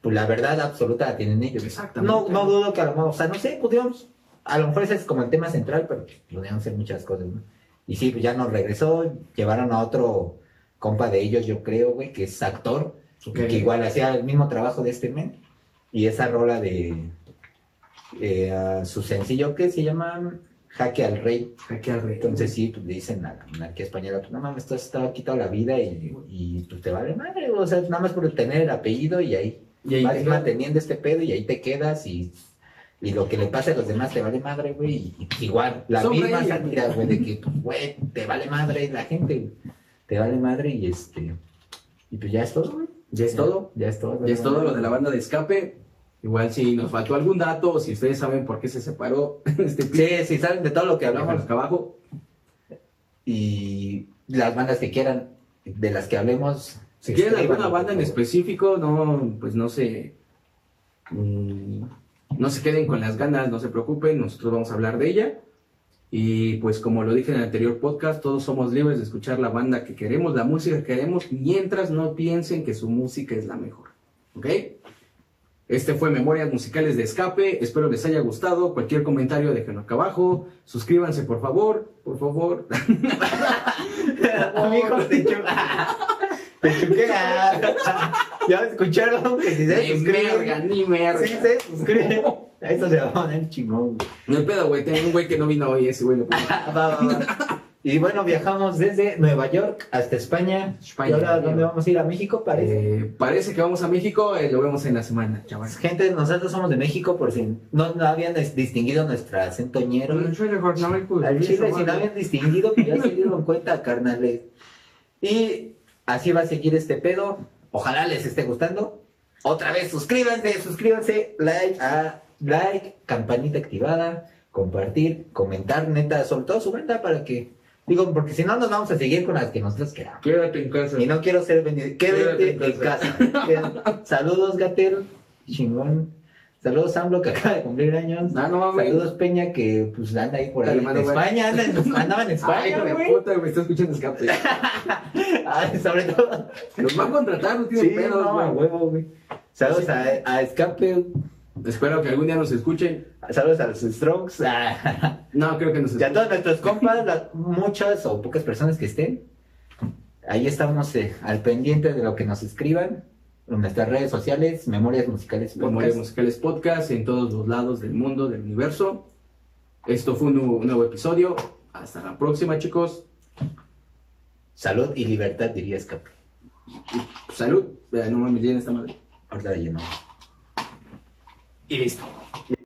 [SPEAKER 2] pues la verdad absoluta la tienen ellos.
[SPEAKER 1] Exactamente.
[SPEAKER 2] No, no dudo que a lo mejor, o sea, no sé, pudiéramos a lo mejor ese es como el tema central, pero podrían ser muchas cosas, ¿no? Y sí, pues ya nos regresó, llevaron a otro compa de ellos, yo creo, güey, que es actor, que igual hacía el mismo trabajo de este men. Y esa rola de eh, su sencillo que se llama Jaque al Rey.
[SPEAKER 1] Jaque al Rey.
[SPEAKER 2] Entonces sí, pues le dicen a la monarquía española, no mames, tú has estado quitado la vida y, y pues te vale madre, o sea, nada más por tener el apellido y ahí, y ahí vas manteniendo este pedo y ahí te quedas y y lo que le pasa a los demás te vale madre, güey. Y igual, la misma sátira, güey, de que, pues, güey, te vale madre la gente, Te vale madre y este. Y pues ya es todo, güey.
[SPEAKER 1] Ya es todo.
[SPEAKER 2] Ya es todo.
[SPEAKER 1] Ya es todo lo de la banda de escape. Igual si nos faltó algún dato, o si ustedes saben por qué se separó [laughs]
[SPEAKER 2] este Sí, si saben de todo lo que hablamos
[SPEAKER 1] acá abajo.
[SPEAKER 2] Y las bandas que quieran, de las que hablemos.
[SPEAKER 1] Si quieren alguna banda en específico, no, pues no sé. Mmm, no se queden con las ganas, no se preocupen, nosotros vamos a hablar de ella. Y pues como lo dije en el anterior podcast, todos somos libres de escuchar la banda que queremos, la música que queremos, mientras no piensen que su música es la mejor. ¿Ok? Este fue Memorias Musicales de Escape. Espero les haya gustado. Cualquier comentario déjenlo acá abajo. Suscríbanse, por favor. Por favor. [laughs]
[SPEAKER 2] Amigos, te [laughs] ya escucharon que si se
[SPEAKER 1] Ni merga, ni merga.
[SPEAKER 2] Sí, se suscribe. Eso se va a poner chingón,
[SPEAKER 1] No hay pedo, güey. Tengo un güey que no vino hoy, ese güey lo [laughs]
[SPEAKER 2] Y bueno, viajamos desde Nueva York hasta España.
[SPEAKER 1] España. ¿Y
[SPEAKER 2] ahora dónde vamos a ir? ¿A México? Parece.
[SPEAKER 1] Eh, parece que vamos a México, eh, lo vemos en la semana, chavales.
[SPEAKER 2] Gente, nosotros somos de México por si no, no habían distinguido nuestro acento ñero.
[SPEAKER 1] Al
[SPEAKER 2] chile, si no habían distinguido, pues ya se dieron cuenta, carnales. Y así va a seguir este pedo. Ojalá les esté gustando. Otra vez, suscríbanse, suscríbanse, like, a, like, campanita activada, compartir, comentar, neta, sobre todo su venta para que, digo, porque si no nos vamos a seguir con las que nosotros queramos.
[SPEAKER 1] Quédate en casa.
[SPEAKER 2] Y no quiero ser vendido. Quédate, en casa. [laughs] Saludos, gatero. Chingón. Saludos Amblo que acaba de cumplir años.
[SPEAKER 1] Ah, no,
[SPEAKER 2] Saludos Peña que pues anda ahí por ahí. En España, anda en, [laughs] andaba en España.
[SPEAKER 1] Ay, de puta, me está escuchando escape.
[SPEAKER 2] Ay, [laughs] sobre todo.
[SPEAKER 1] Nos va a contratar, no tiene
[SPEAKER 2] sí, pedos, no, huevo, güey. Saludos a, a, Escape.
[SPEAKER 1] Espero que algún día nos escuchen.
[SPEAKER 2] Saludos a los Strokes.
[SPEAKER 1] no, creo que nos escuchen. [laughs]
[SPEAKER 2] Y a todos nuestros compas, muchas o pocas personas que estén. Ahí estamos eh, al pendiente de lo que nos escriban nuestras redes sociales, Memorias Musicales
[SPEAKER 1] Podcast. Memorias Musicales Podcast en todos los lados del mundo, del universo. Esto fue un nuevo, episodio. Hasta la próxima, chicos.
[SPEAKER 2] Salud y libertad, diría Escape.
[SPEAKER 1] Salud. No mames, llena esta madre.
[SPEAKER 2] Ahorita la lleno.
[SPEAKER 1] Y listo.